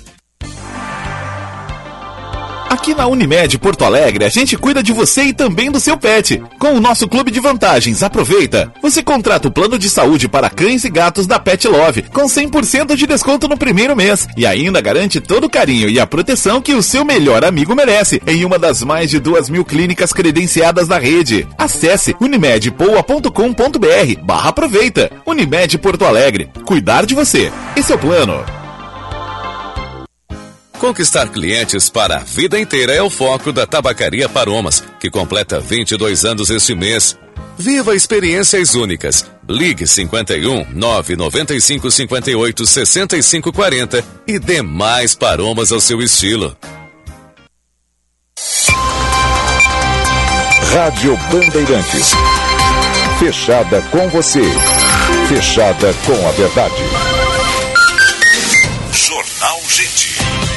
Aqui na Unimed Porto Alegre, a gente cuida de você e também do seu pet. Com o nosso clube de vantagens, aproveita. Você contrata o plano de saúde para cães e gatos da Pet Love, com 100% de desconto no primeiro mês. E ainda garante todo o carinho e a proteção que o seu melhor amigo merece, em uma das mais de duas mil clínicas credenciadas da rede. Acesse unimedpoa.com.br barra aproveita. Unimed Porto Alegre. Cuidar de você. Esse é o plano. Conquistar clientes para a vida inteira é o foco da Tabacaria Paromas, que completa 22 anos este mês. Viva experiências únicas. Ligue 51 995 58 65 40 e dê mais paromas ao seu estilo. Rádio Bandeirantes. Fechada com você. Fechada com a verdade. Jornal Gente.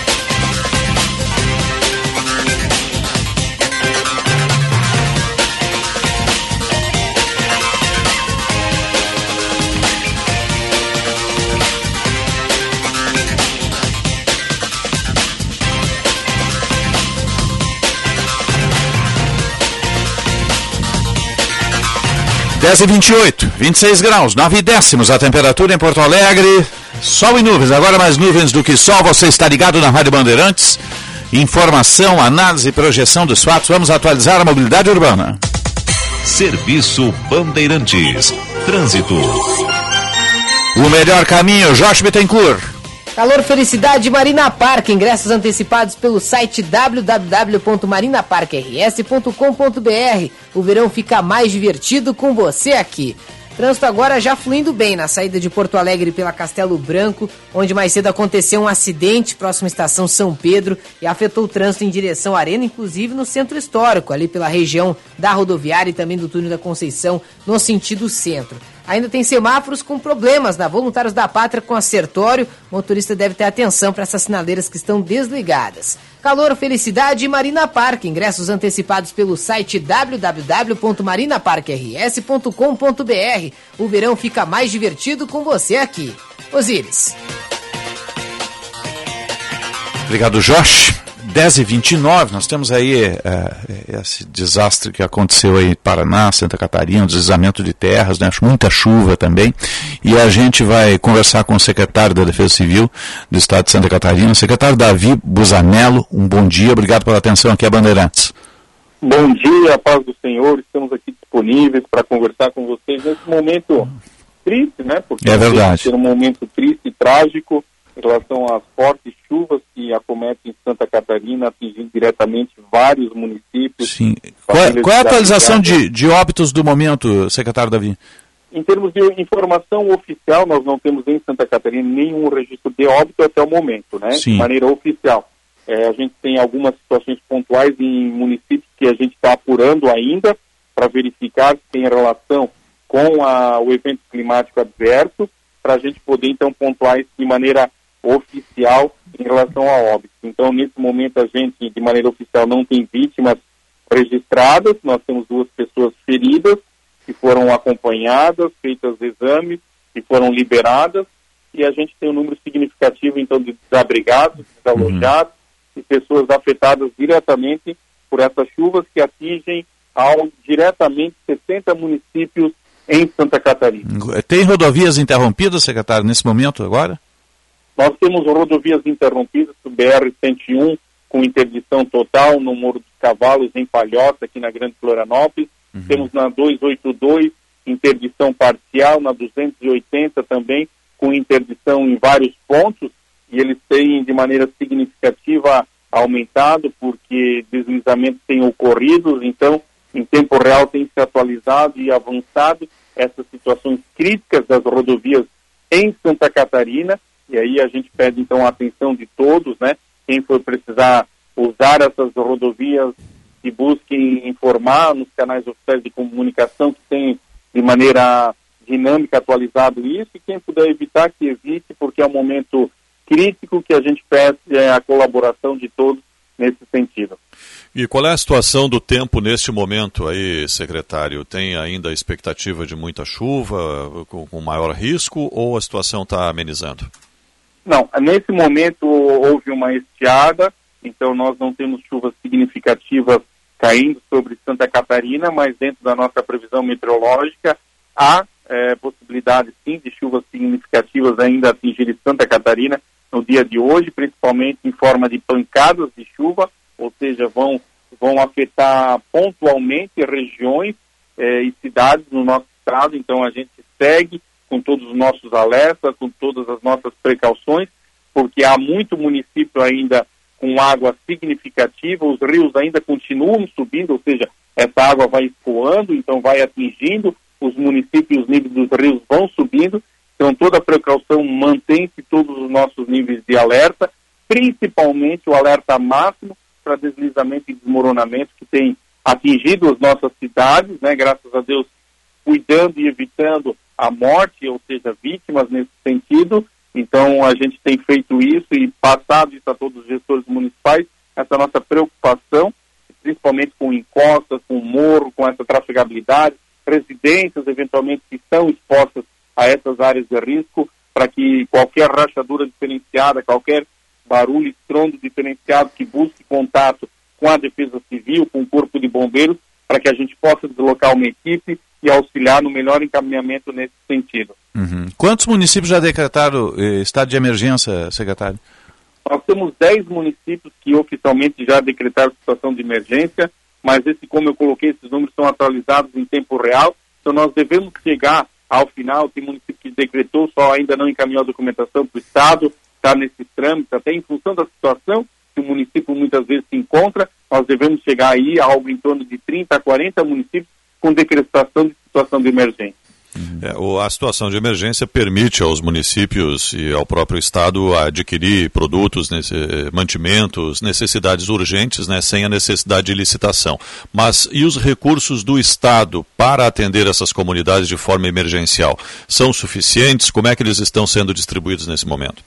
Dez e 28, 26 graus, 9 décimos a temperatura em Porto Alegre. Sol e nuvens, agora mais nuvens do que sol. Você está ligado na Rádio Bandeirantes. Informação, análise e projeção dos fatos. Vamos atualizar a mobilidade urbana. Serviço Bandeirantes. Trânsito. O melhor caminho, Jorge Bittencourt. Calor Felicidade Marina Park. Ingressos antecipados pelo site www.marinaparkrs.com.br. O verão fica mais divertido com você aqui. Trânsito agora já fluindo bem na saída de Porto Alegre pela Castelo Branco, onde mais cedo aconteceu um acidente próximo à estação São Pedro e afetou o trânsito em direção à Arena, inclusive no centro histórico, ali pela região da rodoviária e também do túnel da Conceição, no sentido centro. Ainda tem semáforos com problemas na Voluntários da Pátria com acertório. O motorista deve ter atenção para essas sinaleiras que estão desligadas. Calor, Felicidade e Marina Park. Ingressos antecipados pelo site www.marinaparkrs.com.br. O verão fica mais divertido com você aqui. Osíris. Obrigado, Jorge. 10 e 29 nós temos aí é, esse desastre que aconteceu aí em Paraná, Santa Catarina, deslizamento de terras, né, muita chuva também. E a gente vai conversar com o secretário da Defesa Civil do Estado de Santa Catarina, o secretário Davi Busanello. Um bom dia, obrigado pela atenção aqui a Bandeirantes. Bom dia, paz do Senhor, estamos aqui disponíveis para conversar com vocês nesse momento triste, né? Porque é verdade. um momento triste e trágico em relação às fortes chuvas que acometem Santa Catarina, atingindo diretamente vários municípios. Sim. Qual, é, qual é a atualização de, de óbitos do momento, secretário Davi? Em termos de informação oficial, nós não temos em Santa Catarina nenhum registro de óbito até o momento, né? Sim. De maneira oficial. É, a gente tem algumas situações pontuais em municípios que a gente está apurando ainda para verificar se tem relação com a, o evento climático adverso, para a gente poder então pontuar isso de maneira oficial em relação a óbitos. Então, nesse momento, a gente, de maneira oficial, não tem vítimas registradas, nós temos duas pessoas feridas que foram acompanhadas, feitas exames, que foram liberadas, e a gente tem um número significativo, então, de desabrigados, desalojados uhum. e pessoas afetadas diretamente por essas chuvas que atingem ao, diretamente 60 municípios em Santa Catarina. Tem rodovias interrompidas, secretário, nesse momento agora? Nós temos rodovias interrompidas, o BR-101 com interdição total no Morro dos Cavalos, em Palhoça, aqui na Grande Florianópolis. Uhum. Temos na 282 interdição parcial, na 280 também com interdição em vários pontos e eles têm de maneira significativa aumentado porque deslizamentos têm ocorrido, então em tempo real tem se atualizado e avançado essas situações críticas das rodovias em Santa Catarina e aí a gente pede então a atenção de todos, né? Quem for precisar usar essas rodovias que busquem informar nos canais oficiais de comunicação que tem de maneira dinâmica atualizado isso e quem puder evitar que evite porque é um momento crítico que a gente pede é, a colaboração de todos nesse sentido. E qual é a situação do tempo neste momento aí, secretário? Tem ainda a expectativa de muita chuva, com maior risco, ou a situação está amenizando? Não, nesse momento houve uma estiada, então nós não temos chuvas significativas caindo sobre Santa Catarina, mas dentro da nossa previsão meteorológica há é, possibilidade sim de chuvas significativas ainda atingirem Santa Catarina no dia de hoje, principalmente em forma de pancadas de chuva, ou seja, vão, vão afetar pontualmente regiões é, e cidades no nosso estado, então a gente segue com todos os nossos alertas, com todas as nossas precauções, porque há muito município ainda com água significativa, os rios ainda continuam subindo, ou seja, essa água vai escoando, então vai atingindo os municípios, os níveis dos rios vão subindo, então toda a precaução mantém-se todos os nossos níveis de alerta, principalmente o alerta máximo para deslizamento e desmoronamento que tem atingido as nossas cidades, né, graças a Deus, cuidando e evitando a morte, ou seja, vítimas nesse sentido. Então, a gente tem feito isso e passado isso a todos os gestores municipais, essa nossa preocupação, principalmente com encostas, com morro, com essa trafegabilidade, residências, eventualmente, que estão expostas a essas áreas de risco, para que qualquer rachadura diferenciada, qualquer barulho, estrondo diferenciado que busque contato com a Defesa Civil, com o Corpo de Bombeiros, para que a gente possa deslocar uma equipe e auxiliar no melhor encaminhamento nesse sentido. Uhum. Quantos municípios já decretaram eh, estado de emergência, secretário? Nós temos 10 municípios que oficialmente já decretaram situação de emergência, mas esse, como eu coloquei, esses números são atualizados em tempo real, então nós devemos chegar ao final, tem município que decretou, só ainda não encaminhou a documentação para o Estado, está nesse trâmite, até em função da situação que o município muitas vezes se encontra, nós devemos chegar aí a algo em torno de 30 a 40 municípios com decretação de situação de emergência. É, a situação de emergência permite aos municípios e ao próprio Estado adquirir produtos, nesse, mantimentos, necessidades urgentes, né, sem a necessidade de licitação. Mas e os recursos do Estado para atender essas comunidades de forma emergencial? São suficientes? Como é que eles estão sendo distribuídos nesse momento?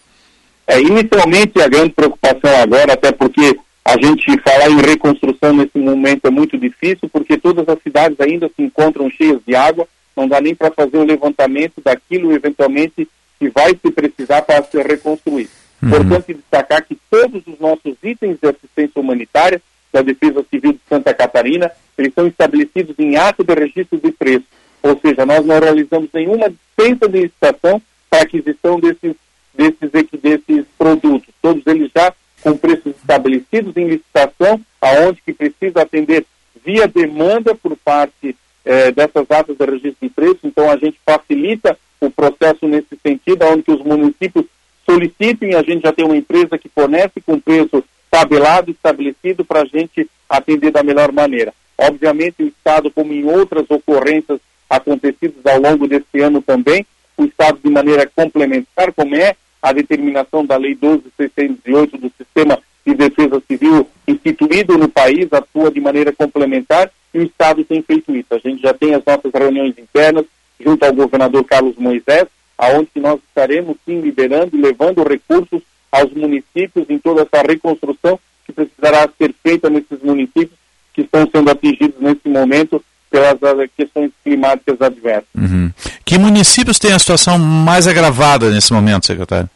É, inicialmente a grande preocupação agora, até porque a gente falar em reconstrução nesse momento é muito difícil, porque todas as cidades ainda se encontram cheias de água, não dá nem para fazer o levantamento daquilo eventualmente que vai se precisar para ser reconstruído. Importante destacar que todos os nossos itens de assistência humanitária da Defesa Civil de Santa Catarina, eles são estabelecidos em ato de registro de preço. Ou seja, nós não realizamos nenhuma dispensa de licitação para aquisição desses, desses, desses produtos. Todos eles já com preços estabelecidos em licitação, aonde que precisa atender via demanda por parte eh, dessas atas de registro de preço. Então, a gente facilita o processo nesse sentido, onde que os municípios solicitem, a gente já tem uma empresa que fornece com preço tabelado, estabelecido, para a gente atender da melhor maneira. Obviamente, o Estado, como em outras ocorrências acontecidas ao longo desse ano também, o Estado, de maneira complementar, como é a determinação da Lei 12.608 do Sistema de Defesa Civil instituído no país, atua de maneira complementar e o Estado tem feito isso. A gente já tem as nossas reuniões internas junto ao governador Carlos Moisés, aonde nós estaremos sim liberando e levando recursos aos municípios em toda essa reconstrução que precisará ser feita nesses municípios que estão sendo atingidos nesse momento pelas questões climáticas adversas. Uhum. Que municípios têm a situação mais agravada nesse momento, secretário?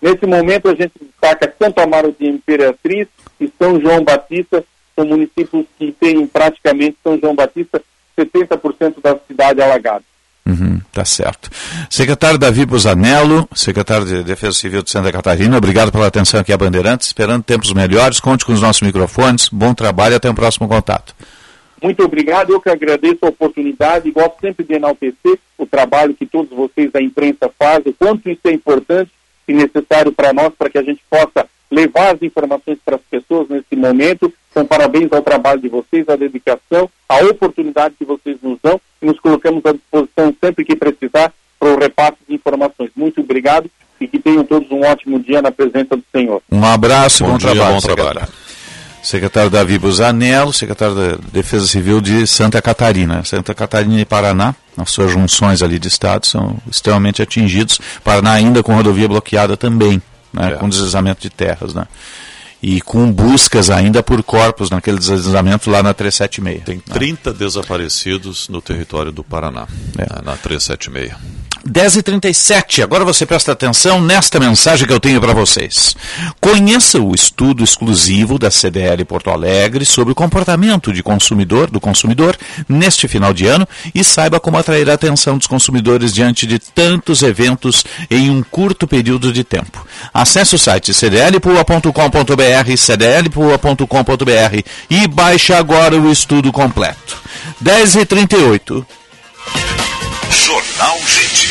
Nesse momento a gente destaca Santo Amaro de Imperatriz e São João Batista, são municípios que têm praticamente São João Batista 70% da cidade alagada. Uhum, tá certo. Secretário Davi Busanello, secretário de Defesa Civil de Santa Catarina, obrigado pela atenção aqui a Bandeirantes, esperando tempos melhores, conte com os nossos microfones, bom trabalho e até o próximo contato. Muito obrigado, eu que agradeço a oportunidade e gosto sempre de enaltecer o trabalho que todos vocês da imprensa fazem, o quanto isso é importante e necessário para nós, para que a gente possa levar as informações para as pessoas nesse momento. Então, parabéns ao trabalho de vocês, à dedicação, à oportunidade que vocês nos dão e nos colocamos à disposição sempre que precisar para o repasse de informações. Muito obrigado e que tenham todos um ótimo dia na presença do Senhor. Um abraço e Bom bom, dia, trabalho. bom trabalho. Secretário Davi Busanello, secretário da Defesa Civil de Santa Catarina. Santa Catarina e Paraná, as suas junções ali de estado são extremamente atingidos. Paraná ainda com rodovia bloqueada também, né, É. com deslizamento de terras, né? E com buscas ainda por corpos naquele deslizamento lá na 376. Tem 30 desaparecidos no território do Paraná, né, na 376. 10h37, agora você presta atenção nesta mensagem que eu tenho para vocês. Conheça o estudo exclusivo da CDL Porto Alegre sobre o comportamento de consumidor do consumidor neste final de ano e saiba como atrair a atenção dos consumidores diante de tantos eventos em um curto período de tempo. Acesse o site cdlpua.com.br, cdlpua.com.br e baixe agora o estudo completo. 10h38. Jornal Gente.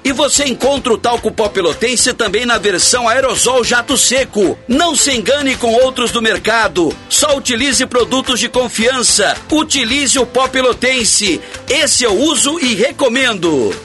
E você encontra o talco pó pelotense também na versão aerosol jato seco. Não se engane com outros do mercado. Só utilize produtos de confiança. Utilize o pó pelotense. Esse eu uso e recomendo.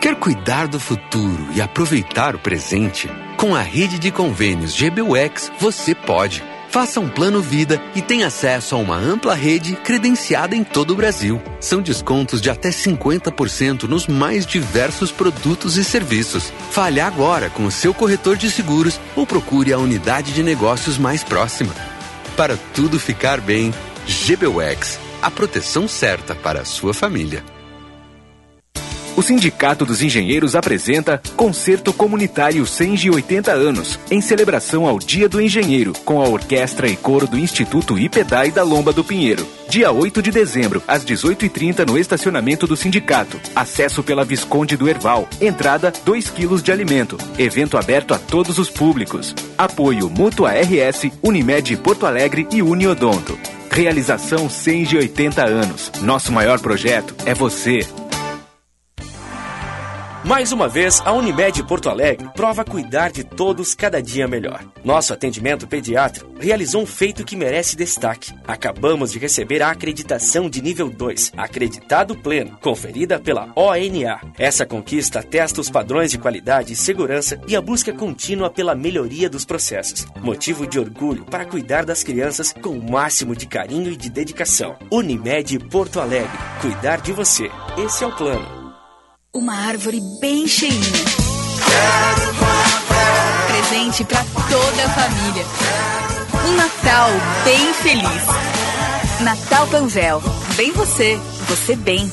Quer cuidar do futuro e aproveitar o presente? Com a rede de convênios GBUX, você pode. Faça um plano vida e tenha acesso a uma ampla rede credenciada em todo o Brasil. São descontos de até 50% nos mais diversos produtos e serviços. Fale agora com o seu corretor de seguros ou procure a unidade de negócios mais próxima. Para tudo ficar bem, GBUX, a proteção certa para a sua família. O Sindicato dos Engenheiros apresenta Concerto Comunitário 180 anos, em celebração ao Dia do Engenheiro, com a orquestra e coro do Instituto IPEDAI da Lomba do Pinheiro. Dia 8 de dezembro, às 18h30, no estacionamento do sindicato. Acesso pela Visconde do Erval. Entrada 2 quilos de alimento. Evento aberto a todos os públicos. Apoio Mútua RS, Unimed Porto Alegre e Uniodonto. Realização 180 anos. Nosso maior projeto é você. Mais uma vez, a Unimed Porto Alegre prova cuidar de todos cada dia melhor. Nosso atendimento pediátrico realizou um feito que merece destaque. Acabamos de receber a acreditação de nível 2, acreditado pleno, conferida pela ONA. Essa conquista atesta os padrões de qualidade e segurança e a busca contínua pela melhoria dos processos. Motivo de orgulho para cuidar das crianças com o máximo de carinho e de dedicação. Unimed Porto Alegre, cuidar de você. Esse é o plano. Uma árvore bem cheinha. Presente para toda a família. Um Natal bem feliz. Natal Panvel. Bem você, você bem.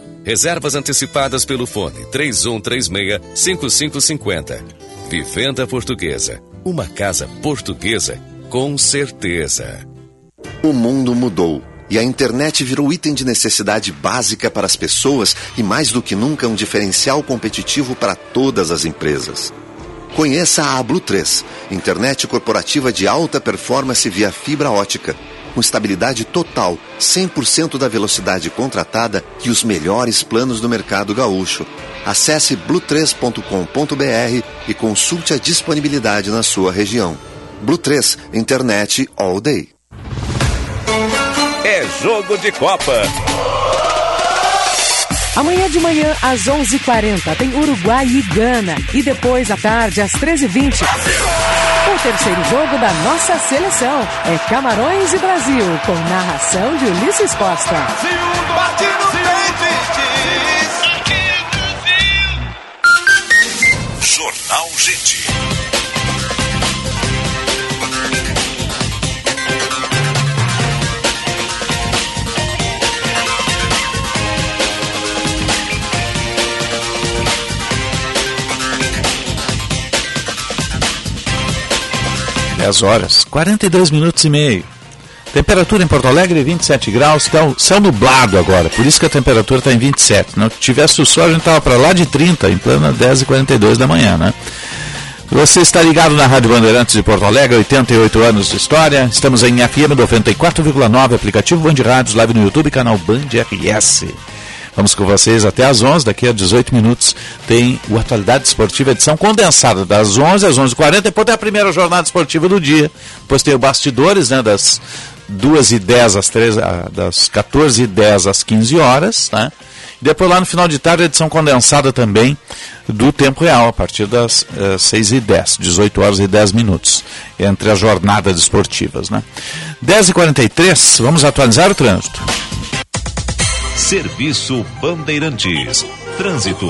Reservas antecipadas pelo fone 3136-5550. Vivenda Portuguesa. Uma casa portuguesa com certeza. O mundo mudou e a internet virou item de necessidade básica para as pessoas e, mais do que nunca, um diferencial competitivo para todas as empresas. Conheça a Blue 3, internet corporativa de alta performance via fibra ótica, com estabilidade total, 100% da velocidade contratada e os melhores planos do mercado gaúcho. Acesse blue3.com.br e consulte a disponibilidade na sua região. Blue 3, internet all day. É jogo de Copa. Amanhã de manhã, às 11h40, tem Uruguai e Gana. E depois, à tarde, às 13h20, o terceiro jogo da nossa seleção é Camarões e Brasil, com narração de Ulisses Costa. Bate no Jornal Gente. Dez horas, 42 minutos e meio. Temperatura em Porto Alegre 27 graus, céu, céu nublado agora, por isso que a temperatura está em 27. Não tivesse o sol, a gente estava para lá de 30, em plena 10 e 42 da manhã, né? Você está ligado na Rádio Bandeirantes de Porto Alegre, 88 anos de história. Estamos em FM 94,9, aplicativo Band Rádios, live no YouTube, canal Band RS. Vamos com vocês até às 11, daqui a 18 minutos tem o Atualidade Esportiva, edição condensada, das 11 às 11h40, depois tem a primeira jornada esportiva do dia, depois tem o Bastidores, né, das 2 e 10 às 3, ah, das 14 e 10 às 15 horas, né? Depois lá no final de tarde a edição condensada também do tempo real, a partir das uh, 6 e 10, 18 horas e 10 minutos, entre as jornadas esportivas. Né? 10 e 43 vamos atualizar o trânsito. Serviço Bandeirantes. Trânsito.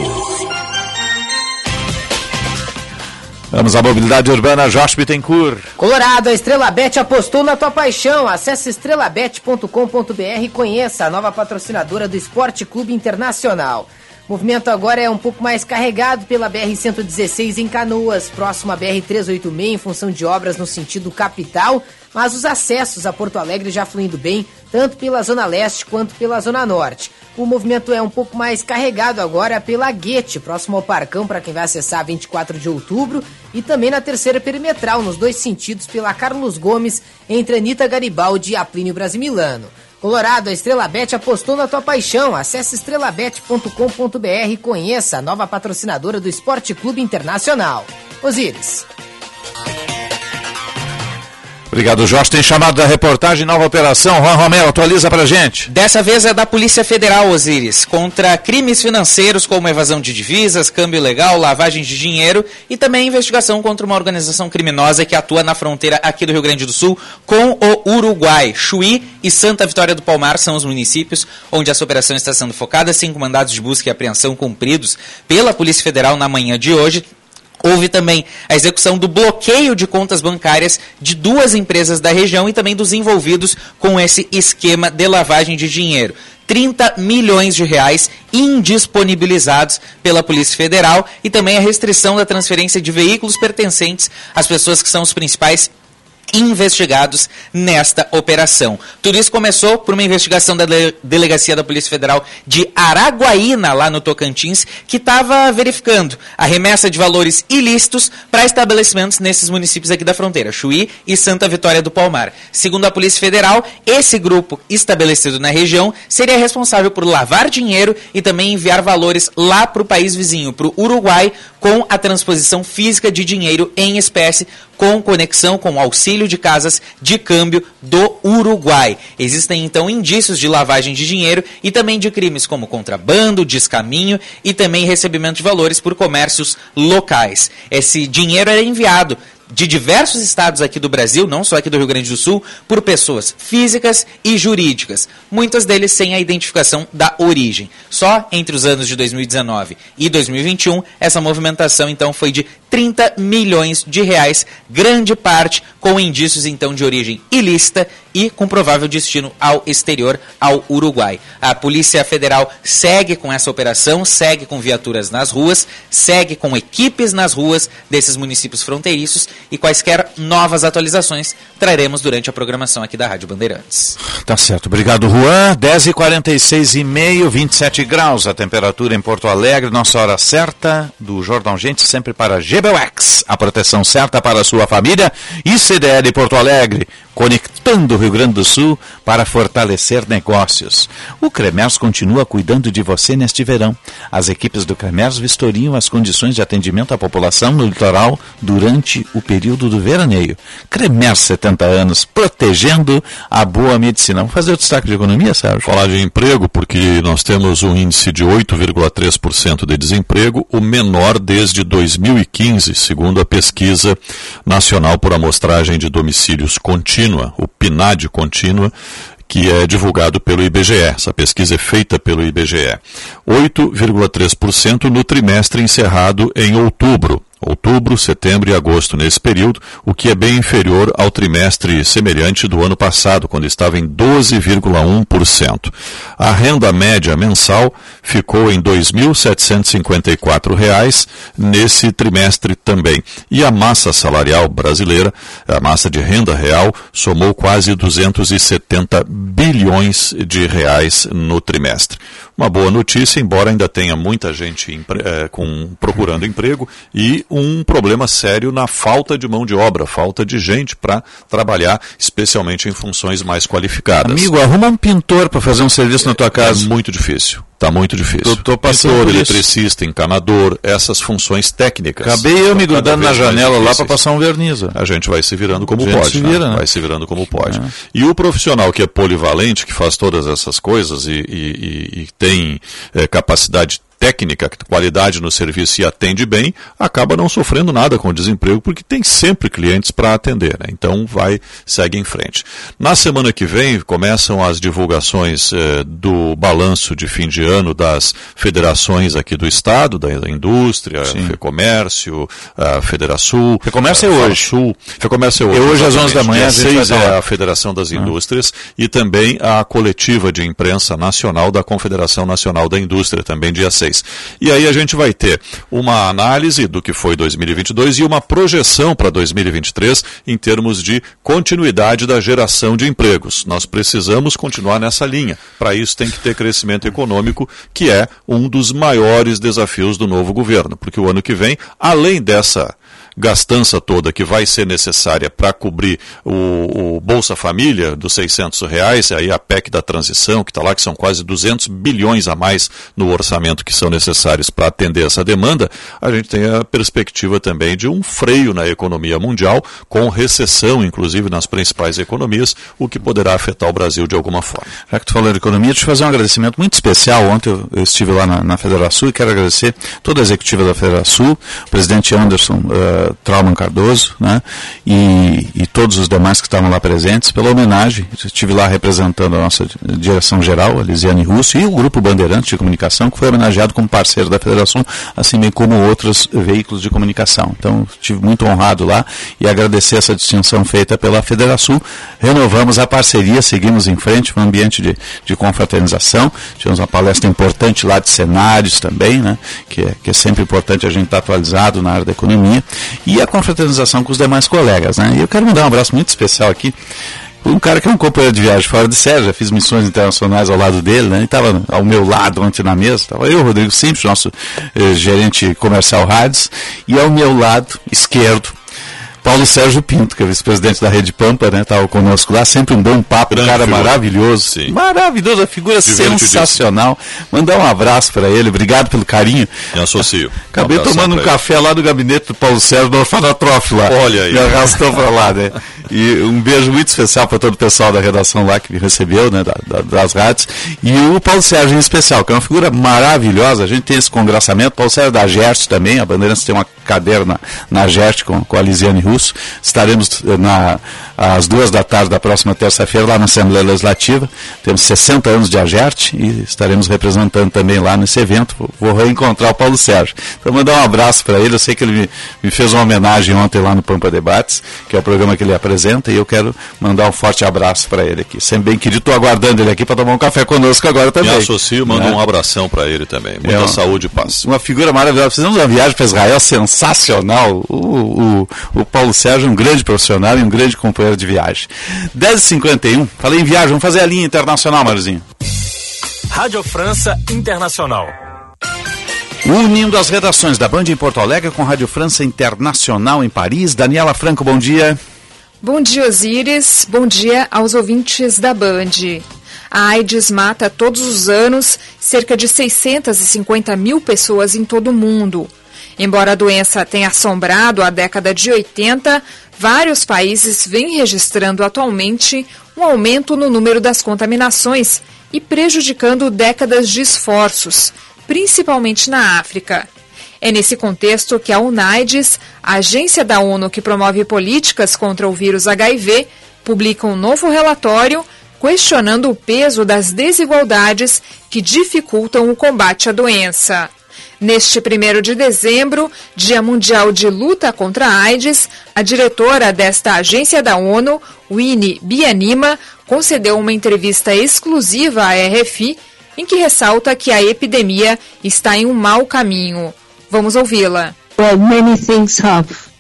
Vamos à mobilidade urbana, Jorge Bittencourt. Colorado, a Estrela Bet apostou na tua paixão. Acesse estrelabet.com.br e conheça a nova patrocinadora do Esporte Clube Internacional. O movimento agora é um pouco mais carregado pela BR-116 em Canoas, próximo à BR-386, em função de obras no sentido capital, mas os acessos a Porto Alegre já fluindo bem, tanto pela Zona Leste quanto pela Zona Norte. O movimento é um pouco mais carregado agora pela Guete, próximo ao Parcão, para quem vai acessar 24 de outubro, e também na terceira perimetral, nos dois sentidos, pela Carlos Gomes, entre Anitta Garibaldi e Aplínio Brasimilano. Colorado, a Estrela Bet apostou na tua paixão. Acesse estrelabet.com.br e conheça a nova patrocinadora do Esporte Clube Internacional. Osíris. Obrigado, Jorge. Tem chamado da reportagem Nova Operação. Juan Romero, atualiza pra gente. Dessa vez é da Polícia Federal, Osiris, contra crimes financeiros como evasão de divisas, câmbio legal, lavagem de dinheiro e também investigação contra uma organização criminosa que atua na fronteira aqui do Rio Grande do Sul com o Uruguai. Chuí e Santa Vitória do Palmar são os municípios onde essa operação está sendo focada, cinco mandados de busca e apreensão cumpridos pela Polícia Federal na manhã de hoje. Houve também a execução do bloqueio de contas bancárias de duas empresas da região e também dos envolvidos com esse esquema de lavagem de dinheiro. 30 milhões de reais indisponibilizados pela Polícia Federal e também a restrição da transferência de veículos pertencentes às pessoas que são os principais investigados nesta operação. Tudo isso começou por uma investigação da Delegacia da Polícia Federal de Araguaína, lá no Tocantins, que estava verificando a remessa de valores ilícitos para estabelecimentos nesses municípios aqui da fronteira, Chuí e Santa Vitória do Palmar. Segundo a Polícia Federal, esse grupo estabelecido na região seria responsável por lavar dinheiro e também enviar valores lá para o país vizinho, para o Uruguai, com a transposição física de dinheiro em espécie, com conexão com o auxílio de casas de câmbio do Uruguai. Existem então indícios de lavagem de dinheiro e também de crimes como contrabando, descaminho e também recebimento de valores por comércios locais. Esse dinheiro era enviado de diversos estados aqui do Brasil, não só aqui do Rio Grande do Sul, por pessoas físicas e jurídicas, muitas deles sem a identificação da origem. Só entre os anos de 2019 e 2021, essa movimentação então foi de 30 milhões de reais, grande parte com indícios então de origem ilícita e com provável destino ao exterior, ao Uruguai. A Polícia Federal segue com essa operação, segue com viaturas nas ruas, segue com equipes nas ruas desses municípios fronteiriços e quaisquer novas atualizações traremos durante a programação aqui da Rádio Bandeirantes. Tá certo. Obrigado, Juan. 10h46 e meio, 27 graus a temperatura em Porto Alegre. Nossa hora certa do Jornal Gente, sempre para GBUX. A proteção certa para sua família. E CDL Porto Alegre, conectando o Rio Grande do Sul para fortalecer negócios. O Cremers continua cuidando de você neste verão. As equipes do Cremers vistoriam as condições de atendimento à população no litoral durante o período do veraneio. Cremers 70 anos, protegendo a boa medicina. Vamos fazer o destaque de economia, Sérgio? Falar de emprego, porque nós temos um índice de 8,3% de desemprego, o menor desde 2015, segundo a pesquisa nacional por amostragem de domicílios contínua, o PNAD contínua, que é divulgado pelo IBGE. Essa pesquisa é feita pelo IBGE. 8,3% no trimestre encerrado em outubro outubro, setembro e agosto nesse período, o que é bem inferior ao trimestre semelhante do ano passado, quando estava em 12,1%. A renda média mensal ficou em R$ 2.754 nesse trimestre também. E a massa salarial brasileira, a massa de renda real, somou quase 270 bilhões de reais no trimestre. Uma boa notícia, embora ainda tenha muita gente é, com, procurando emprego e um problema sério na falta de mão de obra, falta de gente para trabalhar, especialmente em funções mais qualificadas. Amigo, arruma um pintor para fazer um serviço na tua casa. É muito difícil. Está muito difícil. Tô passando Pintor, eletricista, encanador, essas funções técnicas. Acabei eu me grudando na janela lá para passar um verniz. A gente vai se virando como pode. Se vira, né? né? Vai se virando como pode. É. E o profissional que é polivalente, que faz todas essas coisas e, e, e tem é, capacidade técnica, qualidade no serviço e atende bem, acaba não sofrendo nada com o desemprego, porque tem sempre clientes para atender. Né? Então vai, segue em frente. Na semana que vem começam as divulgações eh, do balanço de fim de ano das federações aqui do Estado, da indústria, Sim. FEComércio, a Federação. FEComércio é hoje. Sul. FEComércio é hoje. É hoje às 11 da manhã. Às 6 é a Federação das Indústrias e também a coletiva de imprensa nacional da Confederação Nacional da Indústria, também dia 6. E aí a gente vai ter uma análise do que foi 2022 e uma projeção para 2023 em termos de continuidade da geração de empregos. Nós precisamos continuar nessa linha. Para isso tem que ter crescimento econômico, que é um dos maiores desafios do novo governo, porque o ano que vem, além dessa gastança toda que vai ser necessária para cobrir o, o, Bolsa Família dos 600 reais, aí a PEC da transição, que está lá, que são quase 200 bilhões a mais no orçamento que são necessários para atender essa demanda, a gente tem a perspectiva também de um freio na economia mundial, com recessão, inclusive, nas principais economias, o que poderá afetar o Brasil de alguma forma. Já que tu falou de economia, deixa eu fazer um agradecimento muito especial. Ontem eu, eu estive lá na, na Federação e quero agradecer toda a executiva da Federação, o presidente Anderson uh, Trauman Cardoso, né, e, e, todos os demais que estavam lá presentes, pela homenagem. estive lá representando a nossa direção geral, a Lisiane Russo, e o Grupo Bandeirantes de Comunicação, que foi homenageado como parceiro da Federação, assim bem como outros veículos de comunicação. Então, estive muito honrado lá e agradecer essa distinção feita pela Federação. Renovamos a parceria, seguimos em frente no ambiente de, de confraternização. Tivemos uma palestra importante lá de cenários também, né, que, é, que é sempre importante a gente estar atualizado na área da economia. E a confraternização com os demais colegas. Né. E eu quero mandar um abraço muito especial aqui um cara que é um companheiro de viagem fora de série, já fiz missões internacionais ao lado dele, né? E estava ao meu lado ontem na mesa, estava eu, Rodrigo Simples, nosso eh, gerente comercial rádios, e ao meu lado esquerdo, Paulo Sérgio Pinto, que é vice-presidente da Rede Pampa, né? Estava conosco lá, sempre um bom papo, um cara figura. maravilhoso. Sim. Maravilhoso, a figura sensacional. Mandar um abraço para ele, obrigado pelo carinho. Me associo. Acabei um tomando um café lá no gabinete do Paulo Sérgio no Orfanatrof lá. Olha aí. Me arrastou para lá, né? E um beijo muito especial para todo o pessoal da redação lá que me recebeu, né? Da, da, das rádios. E o Paulo Sérgio em especial, que é uma figura maravilhosa. A gente tem esse congraçamento. Paulo Sérgio da Gerst também, a Bandeirantes tem uma cadeira na, na Gerst com, com a Lisiane Estaremos eh, na, às duas da tarde da próxima terça-feira lá na Assembleia Legislativa. Temos 60 anos de Agerte e estaremos representando também lá nesse evento. Vou reencontrar o Paulo Sérgio. Então, mandar um abraço para ele. Eu sei que ele me, me, fez uma homenagem ontem lá no Pampa Debates, que é o programa que ele apresenta, e eu quero mandar um forte abraço para ele aqui. Sempre bem querido, estou aguardando ele aqui para tomar um café conosco agora também. Me associo, mando né? um abração para ele também. Muita é uma, saúde e paz. Uma figura maravilhosa. Fizemos uma viagem para Israel sensacional. O, o, o Paulo Sérgio um grande profissional e um grande companheiro de viagem. 10h51, falei em viagem, vamos fazer a linha internacional, Marzinho. Rádio França Internacional. Unindo as redações da Band em Porto Alegre com Rádio França Internacional em Paris. Daniela Franco, bom dia. Bom dia, Osíris. Bom dia aos ouvintes da Band. A AIDS mata todos os anos cerca de 650 mil pessoas em todo o mundo. Embora a doença tenha assombrado a década de 80, vários países vêm registrando atualmente um aumento no número das contaminações e prejudicando décadas de esforços, principalmente na África. É nesse contexto que a UNAIDS, a agência da ONU que promove políticas contra o vírus HIV, publica um novo relatório questionando o peso das desigualdades que dificultam o combate à doença. Neste 1 de dezembro, Dia Mundial de Luta contra a AIDS, a diretora desta agência da ONU, Winnie Bianima, concedeu uma entrevista exclusiva à RFI em que ressalta que a epidemia está em um mau caminho. Vamos ouvi-la. Well, many things have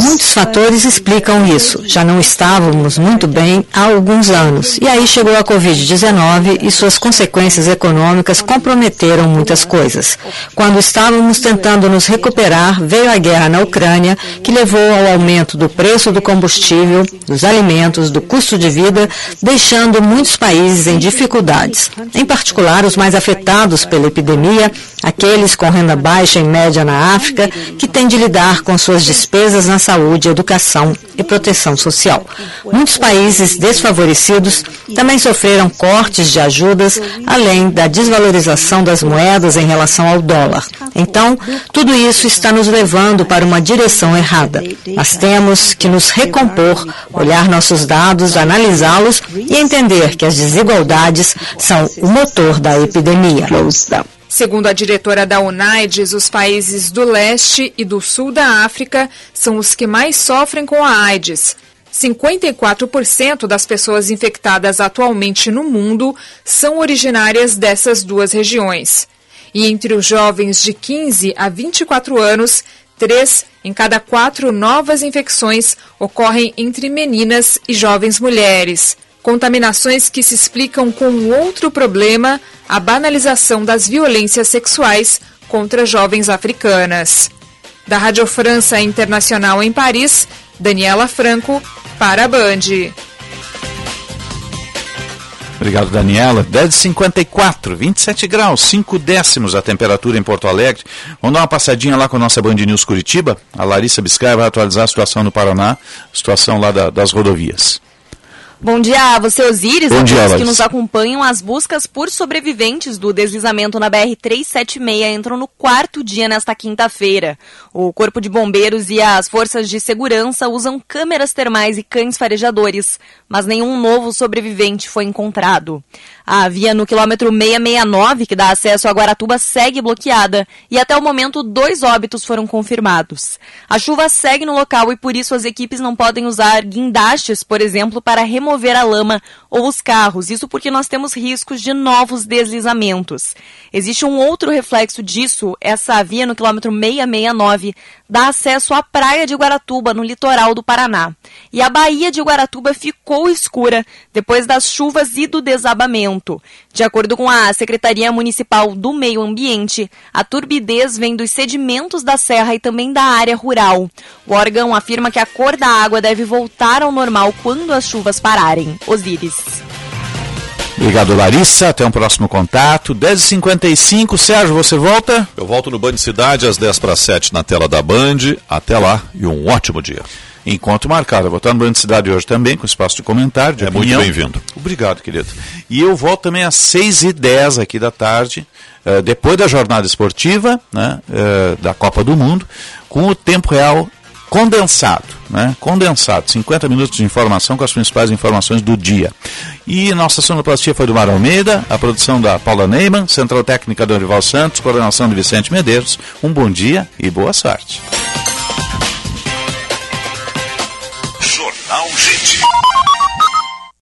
Muitos fatores explicam isso. Já não estávamos muito bem há alguns anos. E aí chegou a Covid-19 e suas consequências econômicas comprometeram muitas coisas. Quando estávamos tentando nos recuperar, veio a guerra na Ucrânia, que levou ao aumento do preço do combustível, dos alimentos, do custo de vida, deixando muitos países em dificuldades. Em particular, os mais afetados pela epidemia, aqueles com renda baixa e média na África, que têm de lidar com suas despesas na saúde, educação e proteção social. Muitos países desfavorecidos também sofreram cortes de ajudas, além da desvalorização das moedas em relação ao dólar. Então, tudo isso está nos levando para uma direção errada. Nós temos que nos recompor, olhar nossos dados, analisá-los e entender que as desigualdades são o motor da epidemia. Segundo a diretora da UNAIDS, os países do leste e do sul da África são os que mais sofrem com a AIDS. 54% das pessoas infectadas atualmente no mundo são originárias dessas duas regiões. E entre os jovens de 15 a 24 anos, três em cada quatro novas infecções ocorrem entre meninas e jovens mulheres. Contaminações que se explicam com outro problema, a banalização das violências sexuais contra jovens africanas. Da Rádio França Internacional em Paris, Daniela Franco, para a Band. Obrigado, Daniela. 10h54, 27 graus, 5 décimos a temperatura em Porto Alegre. Vamos dar uma passadinha lá com a nossa Band News Curitiba. A Larissa Biscay vai atualizar a situação no Paraná, situação lá da, das rodovias. Bom dia a você, Osiris, Bom a dia, todos que nos acompanham. As buscas por sobreviventes do deslizamento na BR-376 entram no quarto dia nesta quinta-feira. O Corpo de Bombeiros e as forças de segurança usam câmeras termais e cães farejadores, mas nenhum novo sobrevivente foi encontrado. A via no quilômetro 669, que dá acesso a Guaratuba, segue bloqueada e até o momento dois óbitos foram confirmados. A chuva segue no local e por isso as equipes não podem usar guindastes, por exemplo, para remover a lama ou os carros. Isso porque nós temos riscos de novos deslizamentos. Existe um outro reflexo disso, essa via no quilômetro 669 dá acesso à praia de Guaratuba, no litoral do Paraná. E a Baía de Guaratuba ficou escura depois das chuvas e do desabamento. De acordo com a Secretaria Municipal do Meio Ambiente, a turbidez vem dos sedimentos da serra e também da área rural. O órgão afirma que a cor da água deve voltar ao normal quando as chuvas pararem. Osíris. Obrigado, Larissa. Até um próximo contato. 10h55. Sérgio, você volta? Eu volto no Band Cidade às 10 para 7 na tela da Band. Até lá e um ótimo dia. Encontro marcado. Eu vou estar no Band Cidade hoje também, com espaço de comentário, de É muito opinião. bem-vindo. Obrigado, querido. E eu volto também às 6h10 aqui da tarde, eh, depois da jornada esportiva, né, eh, da Copa do Mundo, com o tempo real condensado, né? Condensado, 50 minutos de informação com as principais informações do dia. E nossa sonoplastia foi do Mar Almeida, a produção da Paula Neyman, central técnica do Orival Santos, coordenação de Vicente Medeiros. Um bom dia e boa sorte. Jornal Gente.